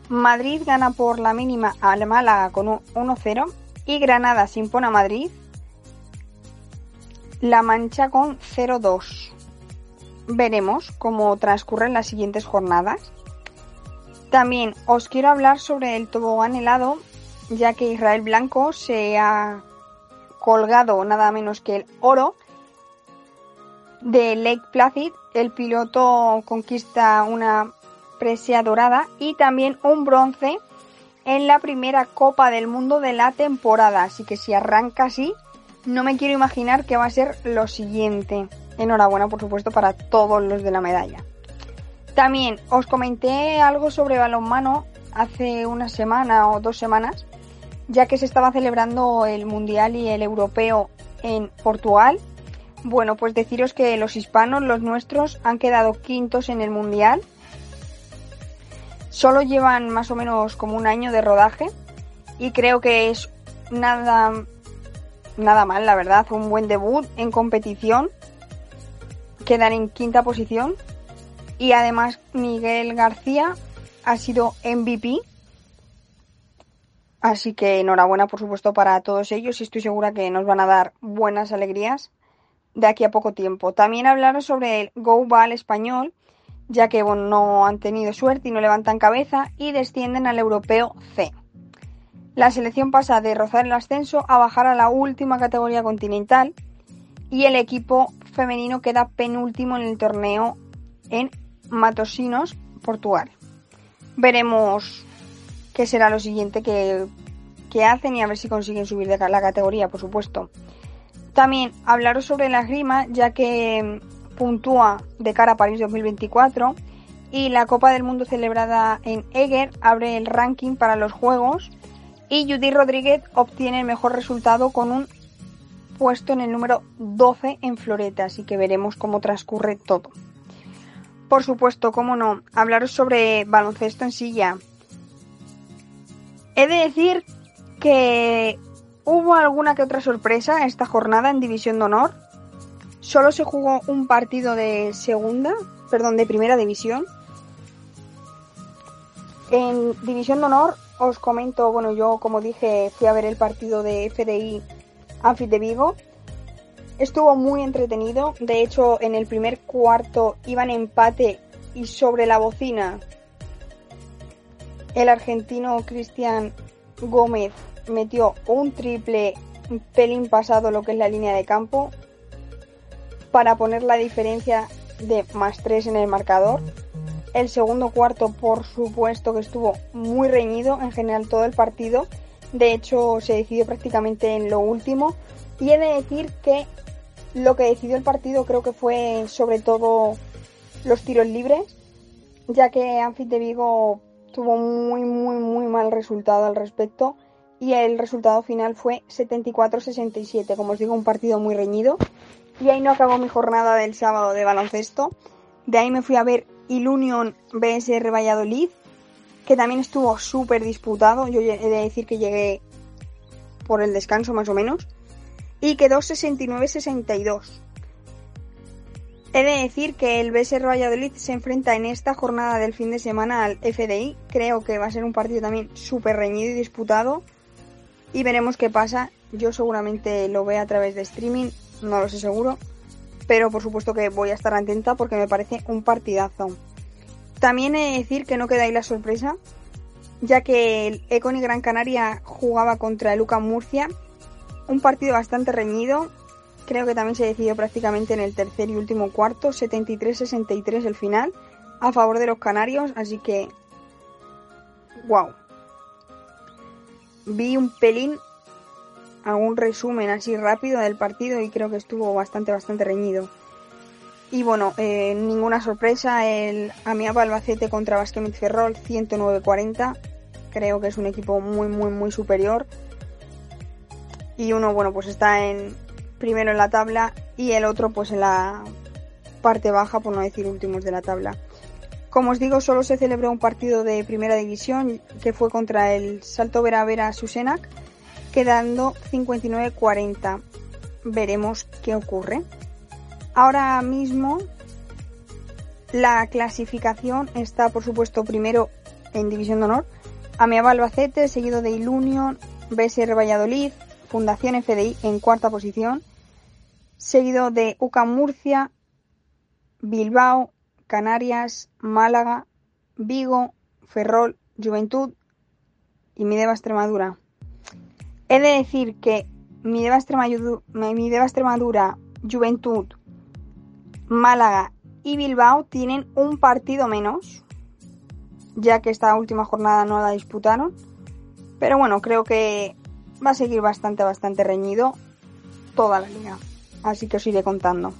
Madrid gana por la mínima al Málaga con un 1-0 y Granada se impone a Madrid. La Mancha con 0-2. Veremos cómo transcurren las siguientes jornadas. También os quiero hablar sobre el tobogán helado, ya que Israel Blanco se ha colgado nada menos que el oro de Lake Placid. El piloto conquista una presea dorada y también un bronce en la primera Copa del Mundo de la temporada. Así que si arranca así, no me quiero imaginar que va a ser lo siguiente. Enhorabuena, por supuesto, para todos los de la medalla. También os comenté algo sobre balonmano hace una semana o dos semanas, ya que se estaba celebrando el Mundial y el Europeo en Portugal. Bueno, pues deciros que los hispanos, los nuestros, han quedado quintos en el Mundial. Solo llevan más o menos como un año de rodaje y creo que es nada, nada mal, la verdad, un buen debut en competición. Quedan en quinta posición y además Miguel García ha sido MVP. Así que enhorabuena, por supuesto, para todos ellos y estoy segura que nos van a dar buenas alegrías de aquí a poco tiempo. También hablaron sobre el Go Ball español, ya que no han tenido suerte y no levantan cabeza y descienden al europeo C. La selección pasa de rozar el ascenso a bajar a la última categoría continental y el equipo femenino queda penúltimo en el torneo en Matosinos, Portugal. Veremos qué será lo siguiente que, hacen y a ver si consiguen subir de la categoría, por supuesto. También hablaros sobre la esgrima, ya que puntúa de cara a París 2024 y la Copa del Mundo celebrada en Eger abre el ranking para los Juegos y Judy Rodríguez obtiene el mejor resultado con un puesto en el número 12 en floreta, así que veremos cómo transcurre todo por supuesto, cómo no, hablaros sobre baloncesto en silla. He de decir que hubo alguna que otra sorpresa esta jornada en División de Honor. Solo se jugó un partido de segunda, perdón, de primera división. En División de Honor os comento, bueno, yo como dije fui a ver el partido de FDI Anfit de Vigo Estuvo muy entretenido. De hecho, en el primer cuarto iban empate y sobre la bocina el argentino Cristian Gómez metió un triple pelín pasado lo que es la línea de campo para poner la diferencia de más 3 en el marcador. El segundo cuarto, por supuesto, que estuvo muy reñido en general todo el partido. De hecho, se decidió prácticamente en lo último. Y he de decir que lo que decidió el partido creo que fue sobre todo los tiros libres, ya que Anfit de Vigo tuvo muy, muy, muy mal resultado al respecto y el resultado final fue 74-67, como os digo, un partido muy reñido. Y ahí no acabó mi jornada del sábado de baloncesto. De ahí me fui a ver Ilunion BSR Valladolid, que también estuvo súper disputado. Yo he de decir que llegué por el descanso más o menos. y quedó 69-62. He de decir que el BSR Valladolid se enfrenta en esta jornada del fin de semana al FDI. Creo que va a ser un partido también súper reñido y disputado. Y veremos qué pasa. Yo seguramente lo veo a través de streaming, no lo sé seguro. Pero por supuesto que voy a estar atenta porque me parece un partidazo. También he de decir que no queda ahí la sorpresa, ya que el Econ y Gran Canaria jugaba contra el UCAM Murcia. Un partido bastante reñido, Creo que también se decidió prácticamente en el tercer y último cuarto, 73-63 el final, a favor de los canarios, así que... ¡Wow! Vi un pelín, algún resumen así rápido del partido y creo que estuvo bastante, bastante reñido. Y bueno, eh, ninguna sorpresa, el Amiaba Albacete contra Basquemit Ferrol 109-40. Creo que es un equipo muy, muy, muy superior. Y uno, bueno, pues está en, primero en la tabla y el otro pues en la parte baja, por no decir últimos de la tabla. Como os digo, solo se celebró un partido de primera división que fue contra el Salto Vera Vera Susenac, quedando 59-40. Veremos qué ocurre. Ahora mismo la clasificación está, por supuesto, primero en División de Honor. Ameaba Albacete, seguido de Ilunion, BSR Valladolid, Fundación FDI en cuarta posición seguido de UCAM Murcia, Bilbao, Canarias, Málaga, Vigo, Ferrol, Juventud y Mideva Extremadura. He de decir que Extremadura, Mideva Extremadura, Juventud, Málaga y Bilbao tienen un partido menos, ya que esta última jornada no la disputaron. Pero bueno, creo que va a seguir bastante, bastante reñido toda la liga así que os iré contando.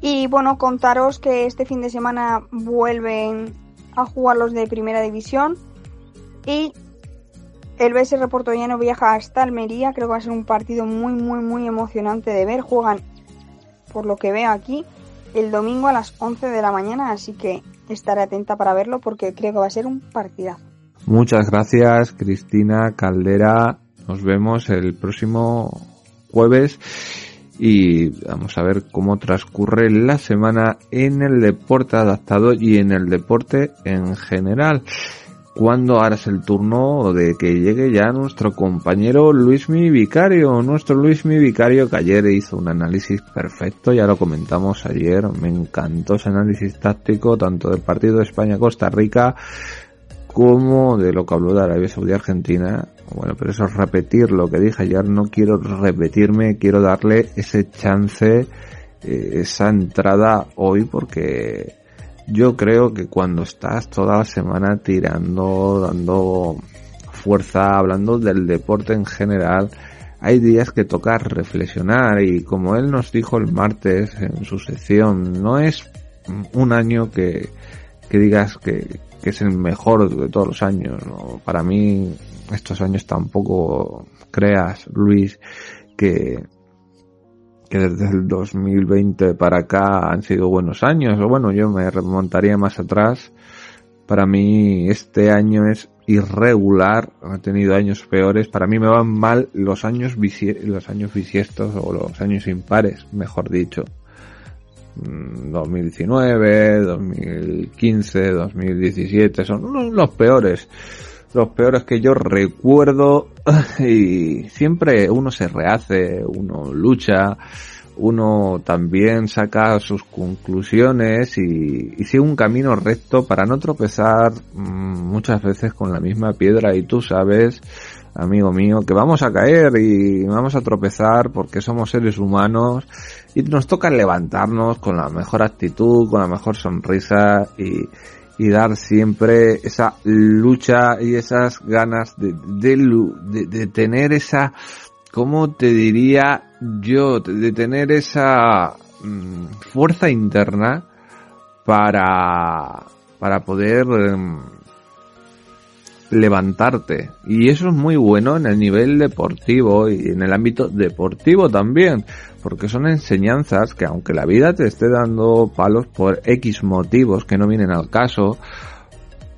Y bueno, contaros que este fin de semana vuelven a jugar los de primera división y el BSR Portollano viaja hasta Almería, creo que va a ser un partido muy muy muy emocionante de ver, juegan por lo que veo aquí el domingo a las 11 de la mañana, así que estaré atenta para verlo porque creo que va a ser un partidazo. Muchas gracias Cristina Caldera, nos vemos el próximo jueves y vamos a ver cómo transcurre la semana en el deporte adaptado y en el deporte en general. Cuando ahora el turno de que llegue ya nuestro compañero Luismi Vicario, nuestro Luismi Vicario que ayer hizo un análisis perfecto, ya lo comentamos ayer, me encantó ese análisis táctico tanto del partido de España-Costa Rica como de lo que habló de Arabia Saudí Argentina. Bueno, pero eso es repetir lo que dije ayer, no quiero repetirme, quiero darle ese chance, eh, esa entrada hoy porque yo creo que cuando estás toda la semana tirando, dando fuerza, hablando del deporte en general, hay días que toca reflexionar y como él nos dijo el martes en su sección, no es un año que, que digas que, que es el mejor de todos los años. Para mí, estos años tampoco creas, Luis, que, que desde el 2020 para acá han sido buenos años. O bueno, yo me remontaría más atrás. Para mí este año es irregular, ha tenido años peores. Para mí me van mal los años, los años bisiestos o los años impares, mejor dicho. 2019, 2015, 2017, son los peores. Los peores que yo recuerdo y siempre uno se rehace, uno lucha, uno también saca sus conclusiones y, y, sigue un camino recto para no tropezar mm, muchas veces con la misma piedra. Y tú sabes amigo mío, que vamos a caer y vamos a tropezar porque somos seres humanos y nos toca levantarnos con la mejor actitud, con la mejor sonrisa y, y dar siempre esa lucha y esas ganas de, de, de, tener esa, ¿cómo te diría yo? De tener esa mm, fuerza interna para, para poder em, levantarte. Y eso es muy bueno en el nivel deportivo y en el ámbito deportivo también. Porque son enseñanzas que aunque la vida te esté dando palos por X motivos que no vienen al caso,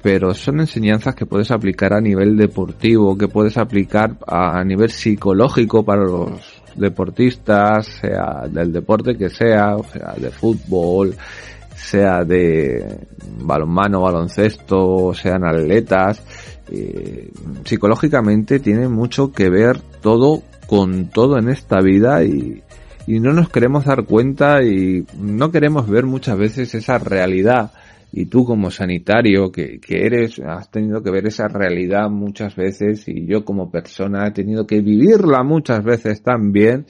pero son enseñanzas que puedes aplicar a nivel deportivo, que puedes aplicar a, nivel psicológico para los deportistas, sea del deporte que sea, sea de fútbol, sea de balonmano, baloncesto, sean atletas, psicológicamente tiene mucho que ver todo con todo en esta vida y, y no nos queremos dar cuenta y no queremos ver muchas veces esa realidad y tú como sanitario que, que, eres, has tenido que ver esa realidad muchas veces y yo como persona he tenido que vivirla muchas veces también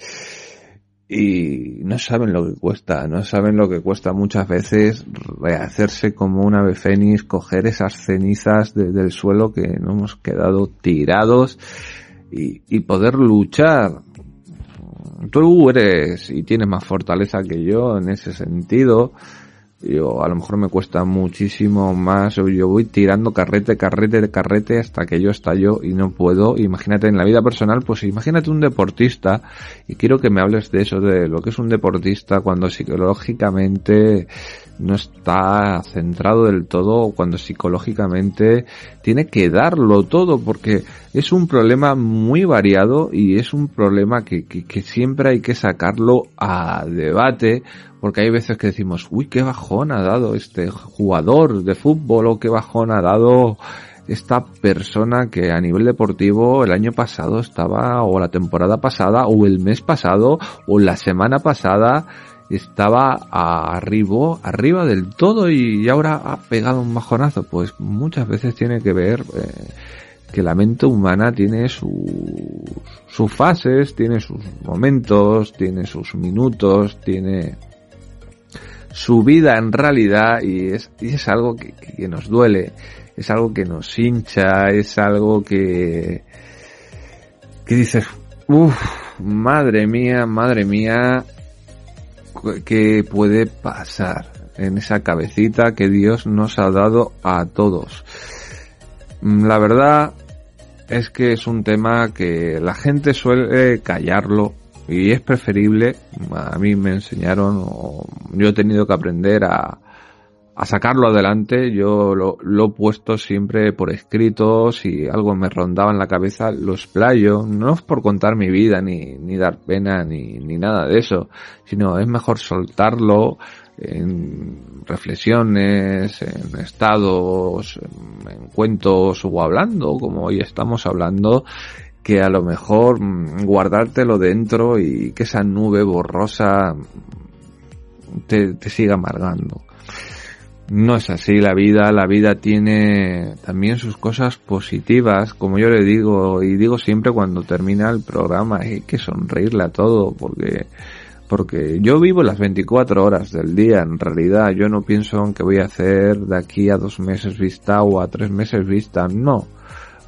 y no saben lo que cuesta, no saben lo que cuesta muchas veces rehacerse como un ave fénix, coger esas cenizas del suelo que no hemos quedado tirados y, y poder luchar. Tú eres y tienes más fortaleza que yo en ese sentido yo a lo mejor me cuesta muchísimo más, yo voy tirando carrete, carrete, carrete hasta que yo estallo y no puedo. Imagínate en la vida personal, pues imagínate un deportista y quiero que me hables de eso, de lo que es un deportista cuando psicológicamente no está centrado del todo, cuando psicológicamente tiene que darlo todo, porque es un problema muy variado y es un problema que, que, siempre hay que sacarlo a debate, porque hay veces que decimos, uy, qué bajón ha dado este jugador de fútbol o qué bajón ha dado esta persona que a nivel deportivo el año pasado estaba, o la temporada pasada, o el mes pasado, o la semana pasada, estaba arriba, arriba del todo y ahora ha pegado un bajonazo. Pues muchas veces tiene que ver eh, que la mente humana tiene sus, sus fases, tiene sus momentos, tiene sus minutos, tiene su vida en realidad y es, y es algo que, que, nos duele, es algo que nos hincha, es algo que, que dices, uff, madre mía, madre mía, que puede pasar en esa cabecita que Dios nos ha dado a todos. La verdad es que es un tema que la gente suele callarlo y es preferible, a mí me enseñaron, yo he tenido que aprender a, a sacarlo adelante, yo lo, lo, he puesto siempre por escrito, si algo me rondaba en la cabeza, lo explayo, no es por contar mi vida, ni, ni dar pena, ni, ni nada de eso, sino es mejor soltarlo en reflexiones, en estados, en, en cuentos o hablando, como hoy estamos hablando, que a lo mejor mm, guardártelo dentro y que esa nube borrosa te, te siga amargando. No es así la vida, la vida tiene también sus cosas positivas, como yo le digo y digo siempre cuando termina el programa, hay que sonreírle a todo porque porque yo vivo las 24 horas del día, en realidad yo no pienso en que voy a hacer de aquí a dos meses vista o a tres meses vista, no.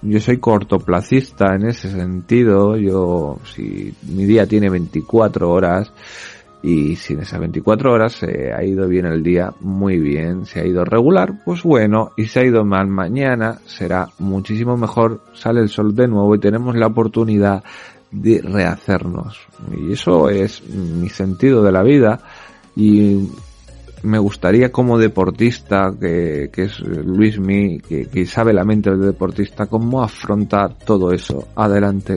Yo soy cortoplacista en ese sentido, yo si mi día tiene 24 horas y si en esas 24 horas se ha ido bien el día, muy bien, se ha ido regular, pues bueno, y se ha ido mal mañana, será muchísimo mejor, sale el sol de nuevo y tenemos la oportunidad de rehacernos. Y eso es mi sentido de la vida y me gustaría como deportista, que, que es Luismi, que, que sabe la mente del deportista, cómo afrontar todo eso. Adelante.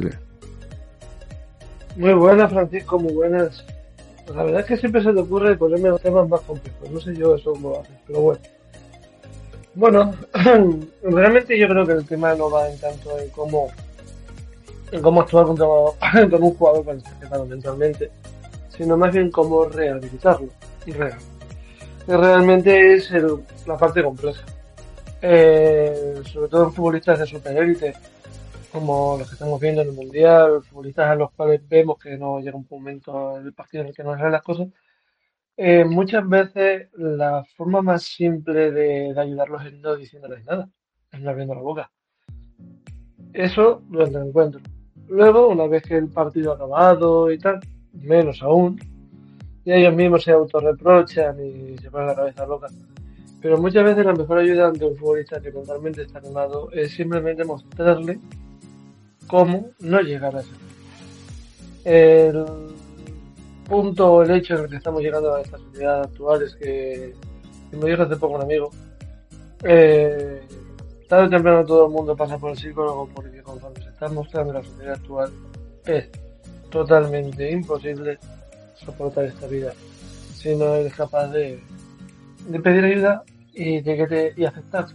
Muy buenas, Francisco, muy buenas. La verdad es que siempre se te ocurre ponerme los temas más complejos. No sé yo eso cómo lo haces, pero bueno. Bueno, realmente yo creo que el tema no va en tanto en cómo, en cómo actuar contra, con un jugador cuando está quedado mentalmente, sino más bien cómo rehabilitarlo. Real que realmente es el, la parte compleja. Eh, sobre todo en futbolistas de superélite, como los que estamos viendo en el Mundial, futbolistas a los cuales vemos que no llega un momento del partido en el que no salen las cosas. Eh, muchas veces la forma más simple de, de, ayudarlos es no diciéndoles nada, es no abriendo la boca. Eso durante el encuentro. Luego, una vez que el partido ha acabado y tal, menos aún, y ellos mismos se autorreprochan y se ponen la cabeza loca. Pero muchas veces la mejor ayuda ante un futbolista que totalmente está animado es simplemente mostrarle cómo no llegar a eso. El punto, el hecho en el que estamos llegando a esta sociedad actual es que, como dijo hace poco un amigo, eh, tarde o temprano todo el mundo pasa por el psicólogo porque conforme se está mostrando la sociedad actual es totalmente imposible soportar esta vida si no eres capaz de, de pedir ayuda y de que te y aceptar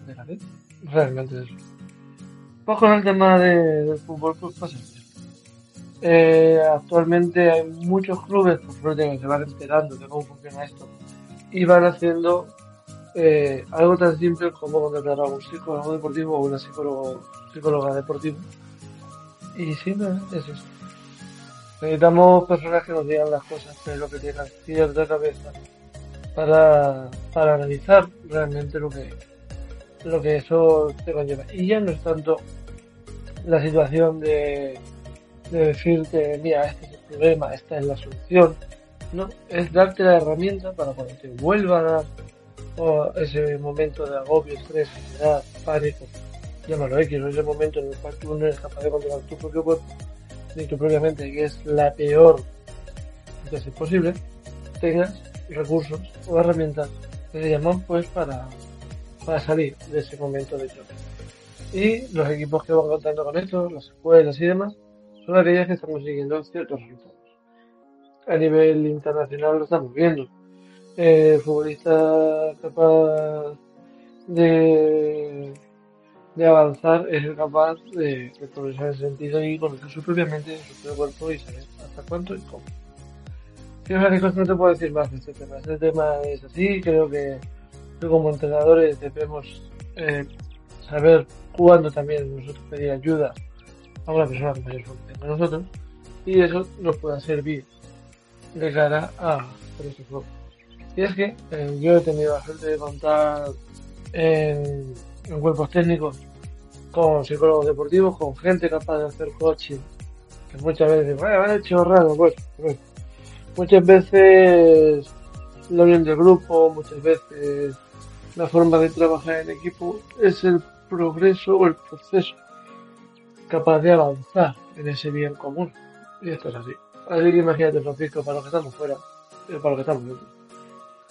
Realmente es eso. Pues con el tema del fútbol, pues pasa eh, actualmente hay muchos clubes, por suerte, que se van enterando de cómo funciona esto y van haciendo eh, algo tan simple como contratar a un psicólogo deportivo o una psicólogo, psicóloga deportiva. Y sí, no, es eso. Necesitamos personas que nos digan las cosas, pero que tengan cierta cabeza para, para analizar realmente lo que, lo que eso te conlleva. Y ya no es tanto la situación de, de decirte, mira, este es el problema, esta es la solución. No, es darte la herramienta para cuando te vuelva a dar ese momento de agobio, estrés, ansiedad, pánico, llámalo X, ese momento en el cual tú no eres capaz de controlar tu propio cuerpo, ni tu propia mente, que es la peor de ser posible, tengas recursos o herramientas que se llaman pues para, para salir de ese momento de choque. Y los equipos que van contando con esto, las escuelas y demás, son aquellas que están consiguiendo ciertos resultados. A nivel internacional lo estamos viendo eh, futbolista capaz de, de avanzar es el capaz de, de progresar en ese sentido y conocer su propia mente, su propio cuerpo y saber hasta cuánto y cómo. Si no te puedo decir más de este tema. Este tema es así, creo que, como entrenadores debemos eh, saber cuándo también nosotros pedir ayuda a una persona que mayor que nosotros y eso nos pueda servir de cara a ese juego. Y es que eh, yo he tenido la suerte de contar en, cuerpos técnicos con psicólogos deportivos, con gente capaz de hacer coaching, que muchas veces, pues, pues, muchas veces la unión del grupo, muchas veces la forma de trabajar en equipo es el progreso o el proceso capaz de avanzar en ese bien común. Y esto es así. Así que imagínate, Francisco, para los que estamos fuera, y para los que estamos dentro.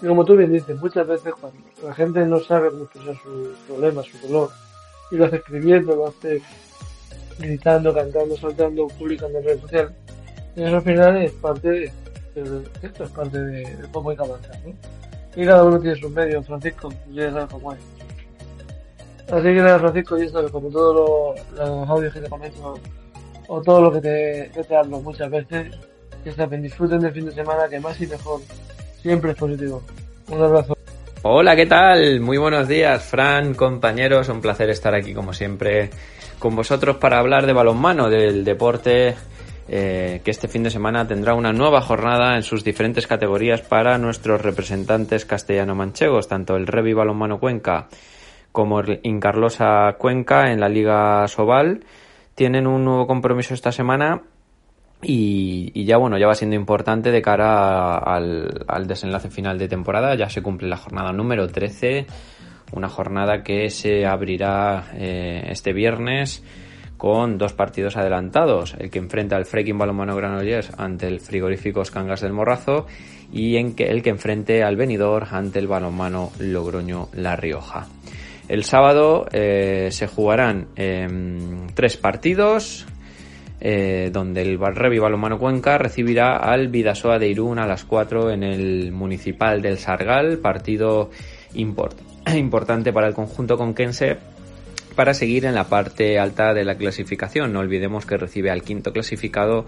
Y como tú bien dices, muchas veces cuando la gente no sabe cómo expresar sus problemas, su dolor, y lo hace escribiendo, lo hace gritando, cantando, saltando, publicando en redes sociales, eso al final es parte de, esto es parte de, cómo hay que avanzar, ¿no? Y cada uno tiene sus medios, Francisco, ya sabes cómo es. Así que nada, Francisco, y esto como todos los, audios que te comento, o todo lo que te, que te hablo muchas veces, que saben, disfruten del fin de semana, que más y mejor siempre es positivo. Un abrazo. Hola, ¿qué tal? Muy buenos días, Fran, compañeros. Un placer estar aquí, como siempre, con vosotros para hablar de balonmano, del deporte eh, que este fin de semana tendrá una nueva jornada en sus diferentes categorías para nuestros representantes castellano-manchegos, tanto el Revi Balonmano Cuenca como el Incarlosa Cuenca en la Liga Sobal. Tienen un nuevo compromiso esta semana y, ya bueno, ya va siendo importante de cara al, desenlace final de temporada. Ya se cumple la jornada número 13, una jornada que se abrirá eh, este viernes con dos partidos adelantados, el que enfrenta al Freaking Balonmano Granollers ante el frigorífico Cangas del Morrazo y el que enfrente al venidor ante el balonmano Logroño La Rioja. El sábado eh, se jugarán em, tres partidos, eh, donde el Revi Balonmano Cuenca recibirá al Vidasoa de Irún a las 4 en el Municipal del Sargal, partido importante para el conjunto conquense para seguir en la parte alta de la clasificación. No olvidemos que recibe al quinto clasificado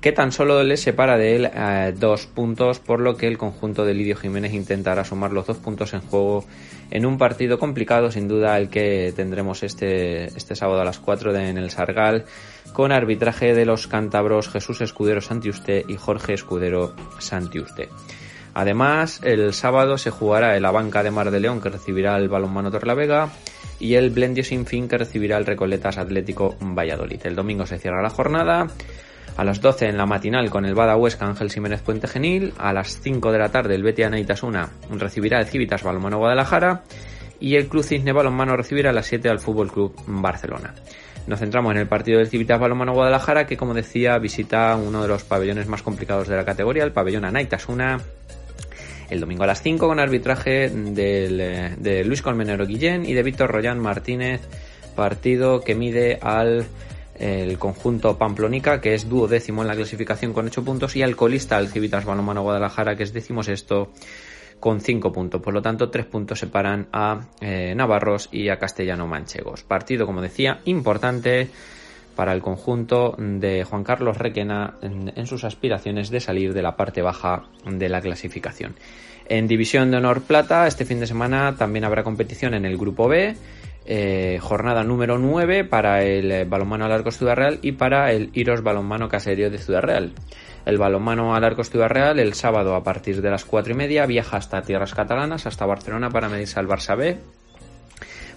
que tan solo le separa de él eh, dos puntos, por lo que el conjunto de Lidio Jiménez intentará sumar los dos puntos en juego en un partido complicado, sin duda el que tendremos este, este sábado a las 4 en el Sargal, con arbitraje de los cántabros Jesús Escudero Santiuste y Jorge Escudero Santiuste. Además, el sábado se jugará el Abanca de Mar de León que recibirá el Balonmano Torlavega y el Blendio Sin Fin que recibirá el Recoletas Atlético Valladolid. El domingo se cierra la jornada a las 12 en la matinal con el Bada Huesca Ángel Jiménez Puente Genil, a las 5 de la tarde el Betia Neitasuna recibirá el Civitas Balonmano Guadalajara. Y el Club Cisne Balonmano recibirá a las 7 al Fútbol Club Barcelona. Nos centramos en el partido del Civitas Balonmano Guadalajara que como decía visita uno de los pabellones más complicados de la categoría, el pabellón Anaitasuna, el domingo a las 5 con arbitraje de Luis Colmenero Guillén y de Víctor Royán Martínez, partido que mide al el conjunto Pamplónica, que es duodécimo en la clasificación con 8 puntos, y al colista, el Civitas Balonmano Guadalajara, que es décimo sexto con 5 puntos. Por lo tanto, 3 puntos separan a eh, Navarros y a Castellano Manchegos. Partido, como decía, importante para el conjunto de Juan Carlos Requena en, sus aspiraciones de salir de la parte baja de la clasificación. En División de Honor Plata, este fin de semana también habrá competición en el Grupo B. Eh, jornada número 9 para el eh, balonmano al arco Ciudad Real y para el Iros balonmano caserio de Ciudad Real. El balonmano al arco Ciudad Real el sábado a partir de las 4 y media viaja hasta tierras catalanas, hasta Barcelona para medirse al Barça B.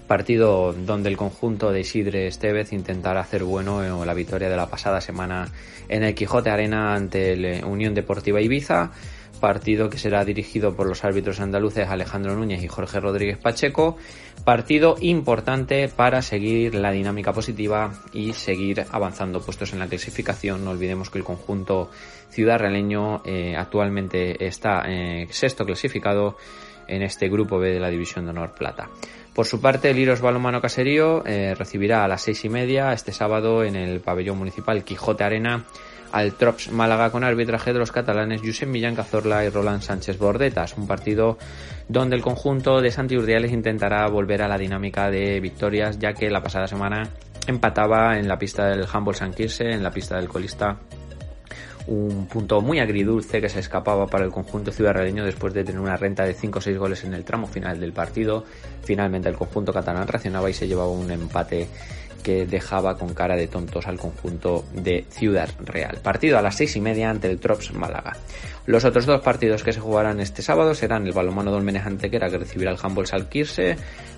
Partido donde el conjunto de Isidre Estevez intentará hacer bueno eh, la victoria de la pasada semana en el Quijote Arena ante el Unión Deportiva Ibiza partido que será dirigido por los árbitros andaluces Alejandro Núñez y Jorge Rodríguez Pacheco, partido importante para seguir la dinámica positiva y seguir avanzando puestos en la clasificación. No olvidemos que el conjunto ciudad realeño eh, actualmente está eh, sexto clasificado en este grupo B de la División de Honor Plata. Por su parte, el Iros Balomano Caserío eh, recibirá a las seis y media este sábado en el pabellón municipal Quijote Arena al Trops Málaga con arbitraje de los catalanes Josep Millán Cazorla y Roland Sánchez Bordetas, un partido donde el conjunto de Santi Urdiales intentará volver a la dinámica de victorias, ya que la pasada semana empataba en la pista del Humboldt San Kirse, en la pista del colista un punto muy agridulce que se escapaba para el conjunto ciudadreño después de tener una renta de 5 o 6 goles en el tramo final del partido. Finalmente el conjunto catalán reaccionaba y se llevaba un empate que dejaba con cara de tontos al conjunto de Ciudad Real. Partido a las seis y media ante el Trops Málaga. Los otros dos partidos que se jugarán este sábado serán el balonmano Dolmenes Antequera que recibirá el Humboldt Salquirse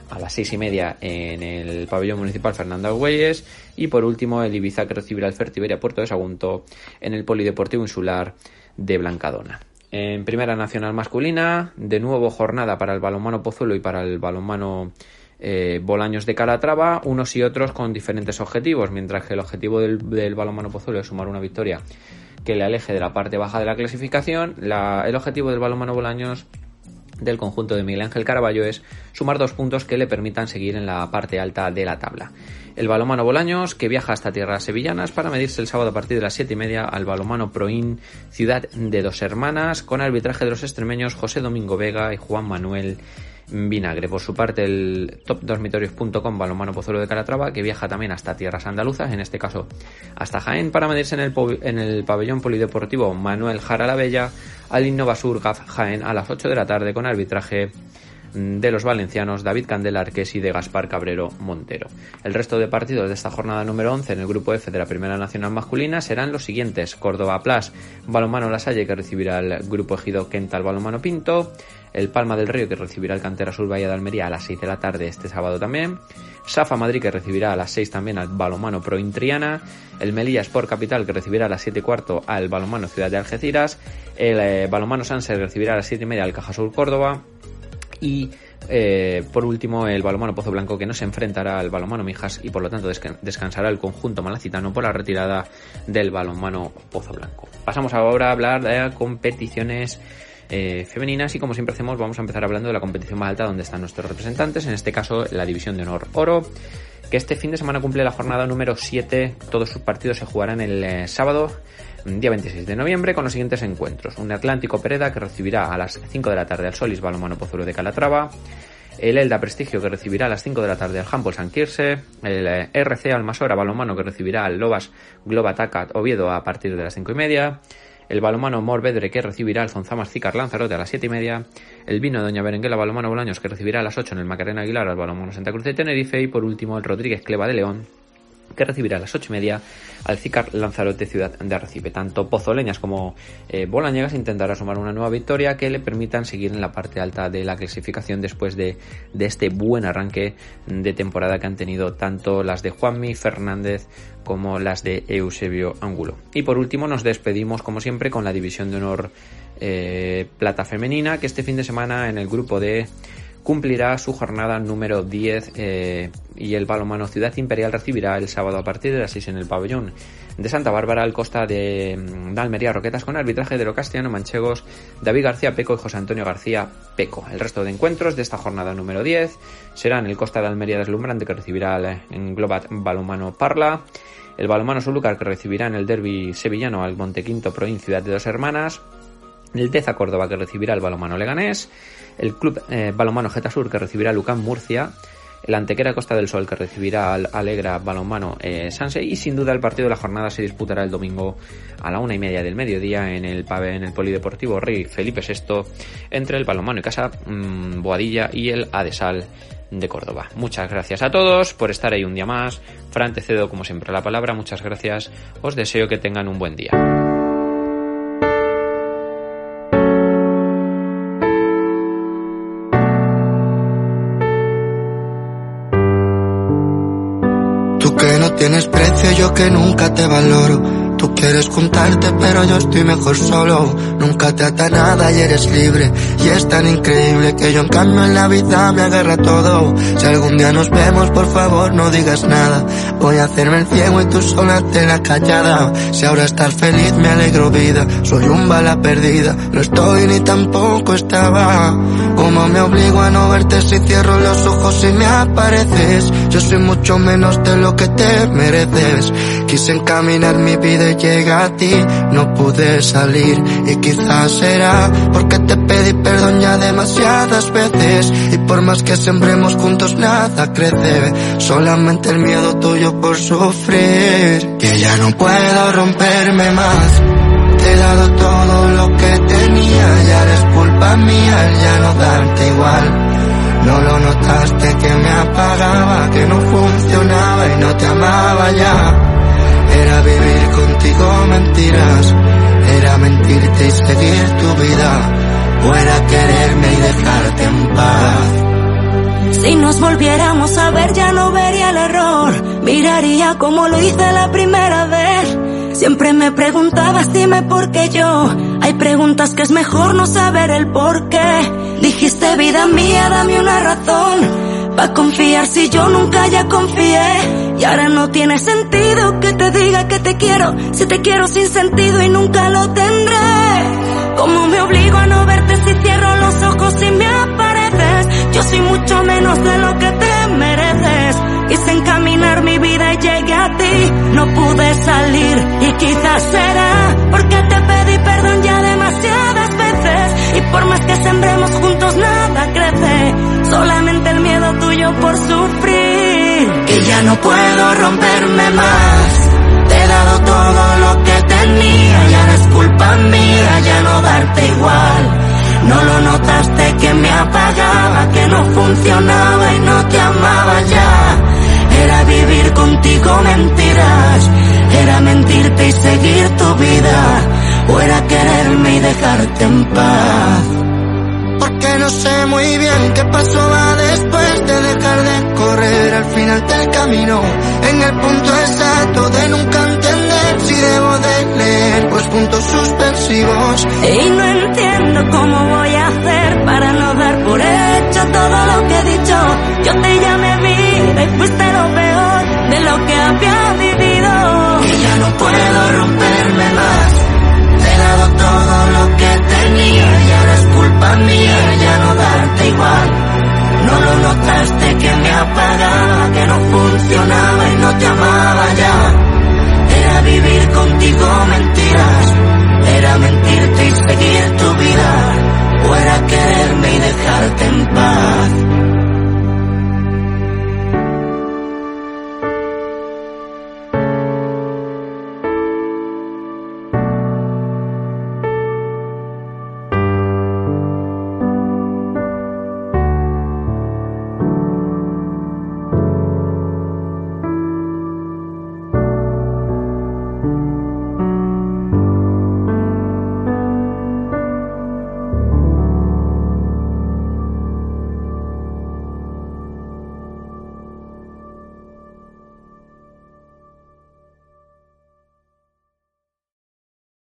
a las seis y media en el pabellón municipal Fernando Güeyes y por último el Ibiza que recibirá el Fertiberia Puerto de Sagunto en el Polideportivo Insular de Blancadona. En Primera Nacional Masculina, de nuevo jornada para el balonmano Pozuelo y para el balonmano eh, Bolaños de Calatrava, unos y otros con diferentes objetivos, mientras que el objetivo del, del balonmano Pozuelo es sumar una victoria que le aleje de la parte baja de la clasificación, el objetivo del balonmano Bolaños del conjunto de Miguel Ángel Caraballo es sumar dos puntos que le permitan seguir en la parte alta de la tabla. El balomano Bolaños, que viaja hasta tierras sevillanas para medirse el sábado a partir de las 7 y media al balomano Proin Ciudad de Dos Hermanas, con arbitraje de los extremeños José Domingo Vega y Juan Manuel Vinagre. Por su parte, el top2mitorios.com Balomano Pozuelo de Calatrava, que viaja también hasta tierras andaluzas, en este caso hasta Jaén, para medirse en el, en el pabellón polideportivo Manuel Jara la Bella al Innovasur Gaf Jaén a las 8 de la tarde con arbitraje de los valencianos David Candela Arques y de Gaspar Cabrero Montero. El resto de partidos de esta jornada número 11 en el grupo F de la Primera Nacional Masculina serán los siguientes: Córdoba Plus, Balomano La Salle que recibirá el grupo Ejido Quental Balomano Pinto, el Palma del Río que recibirá el Cantera Sur Bahía de Almería a las 6 de la tarde este sábado también, Safa Madrid que recibirá a las 6 también al Balomano Pro Intriana, el Melilla Sport Capital que recibirá a las 7 y cuarto al Balomano Ciudad de Algeciras, el eh, Balomano Sanse recibirá a las 7 y media al Caja Sur Córdoba, y eh, por último, el balomano Pozo Blanco que no se enfrentará al balomano Mijas y por lo tanto descansará el conjunto malacitano por la retirada del balomano Pozo Blanco. Pasamos ahora a hablar de competiciones eh, femeninas y como siempre hacemos vamos a empezar hablando de la competición más alta donde están nuestros representantes, en este caso la división de honor oro que este fin de semana cumple la jornada número 7. Todos sus partidos se jugarán el eh, sábado, día 26 de noviembre, con los siguientes encuentros. Un Atlántico Pereda que recibirá a las 5 de la tarde al Solis Balomano Pozuelo de Calatrava. El Elda Prestigio que recibirá a las 5 de la tarde al Humboldt San Quirse. El eh, RC Almasora Balomano que recibirá al Lobas Globa Tacat Oviedo a partir de las 5 y media el balomano Morvedre que recibirá al Zonzamas Zicar Lanzarote a las 7 y media, el vino Doña Berenguela Balomano Bolaños que recibirá a las 8 en el Macarena Aguilar al balomano Santa Cruz de Tenerife. Y por último el Rodríguez Cleva de León que recibirá a las ocho y media al Cicar Lanzarote Ciudad de Arrecife. Tanto Pozoleñas como eh, Bolañegas intentará sumar una nueva victoria que le permitan seguir en la parte alta de la clasificación después de, de este buen arranque de temporada que han tenido tanto las de Juanmi Fernández como las de Eusebio Angulo. Y por último nos despedimos como siempre con la división de honor eh, plata femenina que este fin de semana en el grupo de cumplirá su jornada número 10 eh, y el balomano Ciudad Imperial recibirá el sábado a partir de las 6 en el pabellón de Santa Bárbara al costa de, mm, Almería. Roquetas con arbitraje de lo castellano manchegos David García Peco y José Antonio García Peco. El resto de encuentros de esta jornada número 10 serán el costa de Almería Deslumbrante que recibirá en Globat Balomano Parla. El balonmano Sulucar que recibirá en el derby sevillano al Montequinto Proin Ciudad de Dos Hermanas, el Teza Córdoba que recibirá el balonmano Leganés, el Club eh, Balonmano Getasur que recibirá Lucán Murcia, el Antequera Costa del Sol que recibirá al Alegra Balonmano eh, Sanse y sin duda el partido de la jornada se disputará el domingo a la una y media del mediodía en el en el Polideportivo Rey Felipe VI entre el Balonmano y Casa mm, Boadilla y el Adesal de Córdoba. Muchas gracias a todos por estar ahí un día más. Fran, te cedo como siempre la palabra. Muchas gracias. Os deseo que tengan un buen día. Tienes precio, yo que nunca te valoro. Tú quieres juntarte, pero yo estoy mejor solo. Nunca te ata nada y eres libre. Y es tan increíble que yo en cambio en la vida me agarra todo. Si algún día nos vemos, por favor no digas nada. Voy a hacerme el ciego y tú sola te la callada. Si ahora estás feliz, me alegro vida. Soy un bala perdida. No estoy ni tampoco estaba. Como me obligo a no verte si cierro los ojos y me apareces. Yo soy mucho menos de lo que te mereces. Quise encaminar mi vida llega a ti. No pude salir y quizás será porque te pedí perdón ya demasiadas veces. Y por más que sembremos juntos nada crece. Solamente el miedo tuyo por sufrir. Que ya no puedo romperme más. Te he dado todo lo que tenía ya eres mía ya no darte igual no lo notaste que me apagaba, que no funcionaba y no te amaba ya. Era vivir contigo mentiras, era mentirte y seguir tu vida, o era quererme y dejarte en paz. Si nos volviéramos a ver ya no vería el error, miraría como lo hice la primera vez. Siempre me preguntabas dime por qué yo. Hay preguntas que es mejor no saber el por qué. Dijiste vida mía, dame una razón. Pa' confiar si yo nunca ya confié. Y ahora no tiene sentido que te diga que te quiero. Si te quiero sin sentido y nunca lo tendré. ¿Cómo me obligo a no verte si cierro los ojos y me apareces? Yo soy mucho menos de lo que te mereces. Quise encaminar mi vida y llegué a. No pude salir y quizás será porque te pedí perdón ya demasiadas veces. Y por más que sembremos juntos nada crece. Solamente el miedo tuyo por sufrir. Que ya no puedo romperme más. Te he dado todo lo que tenía, ya no es culpa mía, ya no darte igual. No lo notaste que me apagaba, que no funcionaba y no te amaba ya vivir contigo mentiras. Era mentirte y seguir tu vida, o era quererme y dejarte en paz. Porque no sé muy bien qué pasó después de dejar de correr al final del camino. En el punto exacto de nunca entender si debo de leer pues puntos suspensivos. Y no entiendo cómo voy a hacer para no dar por hecho todo lo que dices Y ya no puedo romperme más. Te he dado todo lo que tenía y ahora es culpa mía ya no darte igual. No lo notaste que me apagaba, que no funcionaba y no te amaba ya. Era vivir contigo mentiras, era mentirte y seguir tu vida, o era quererme y dejarte en paz.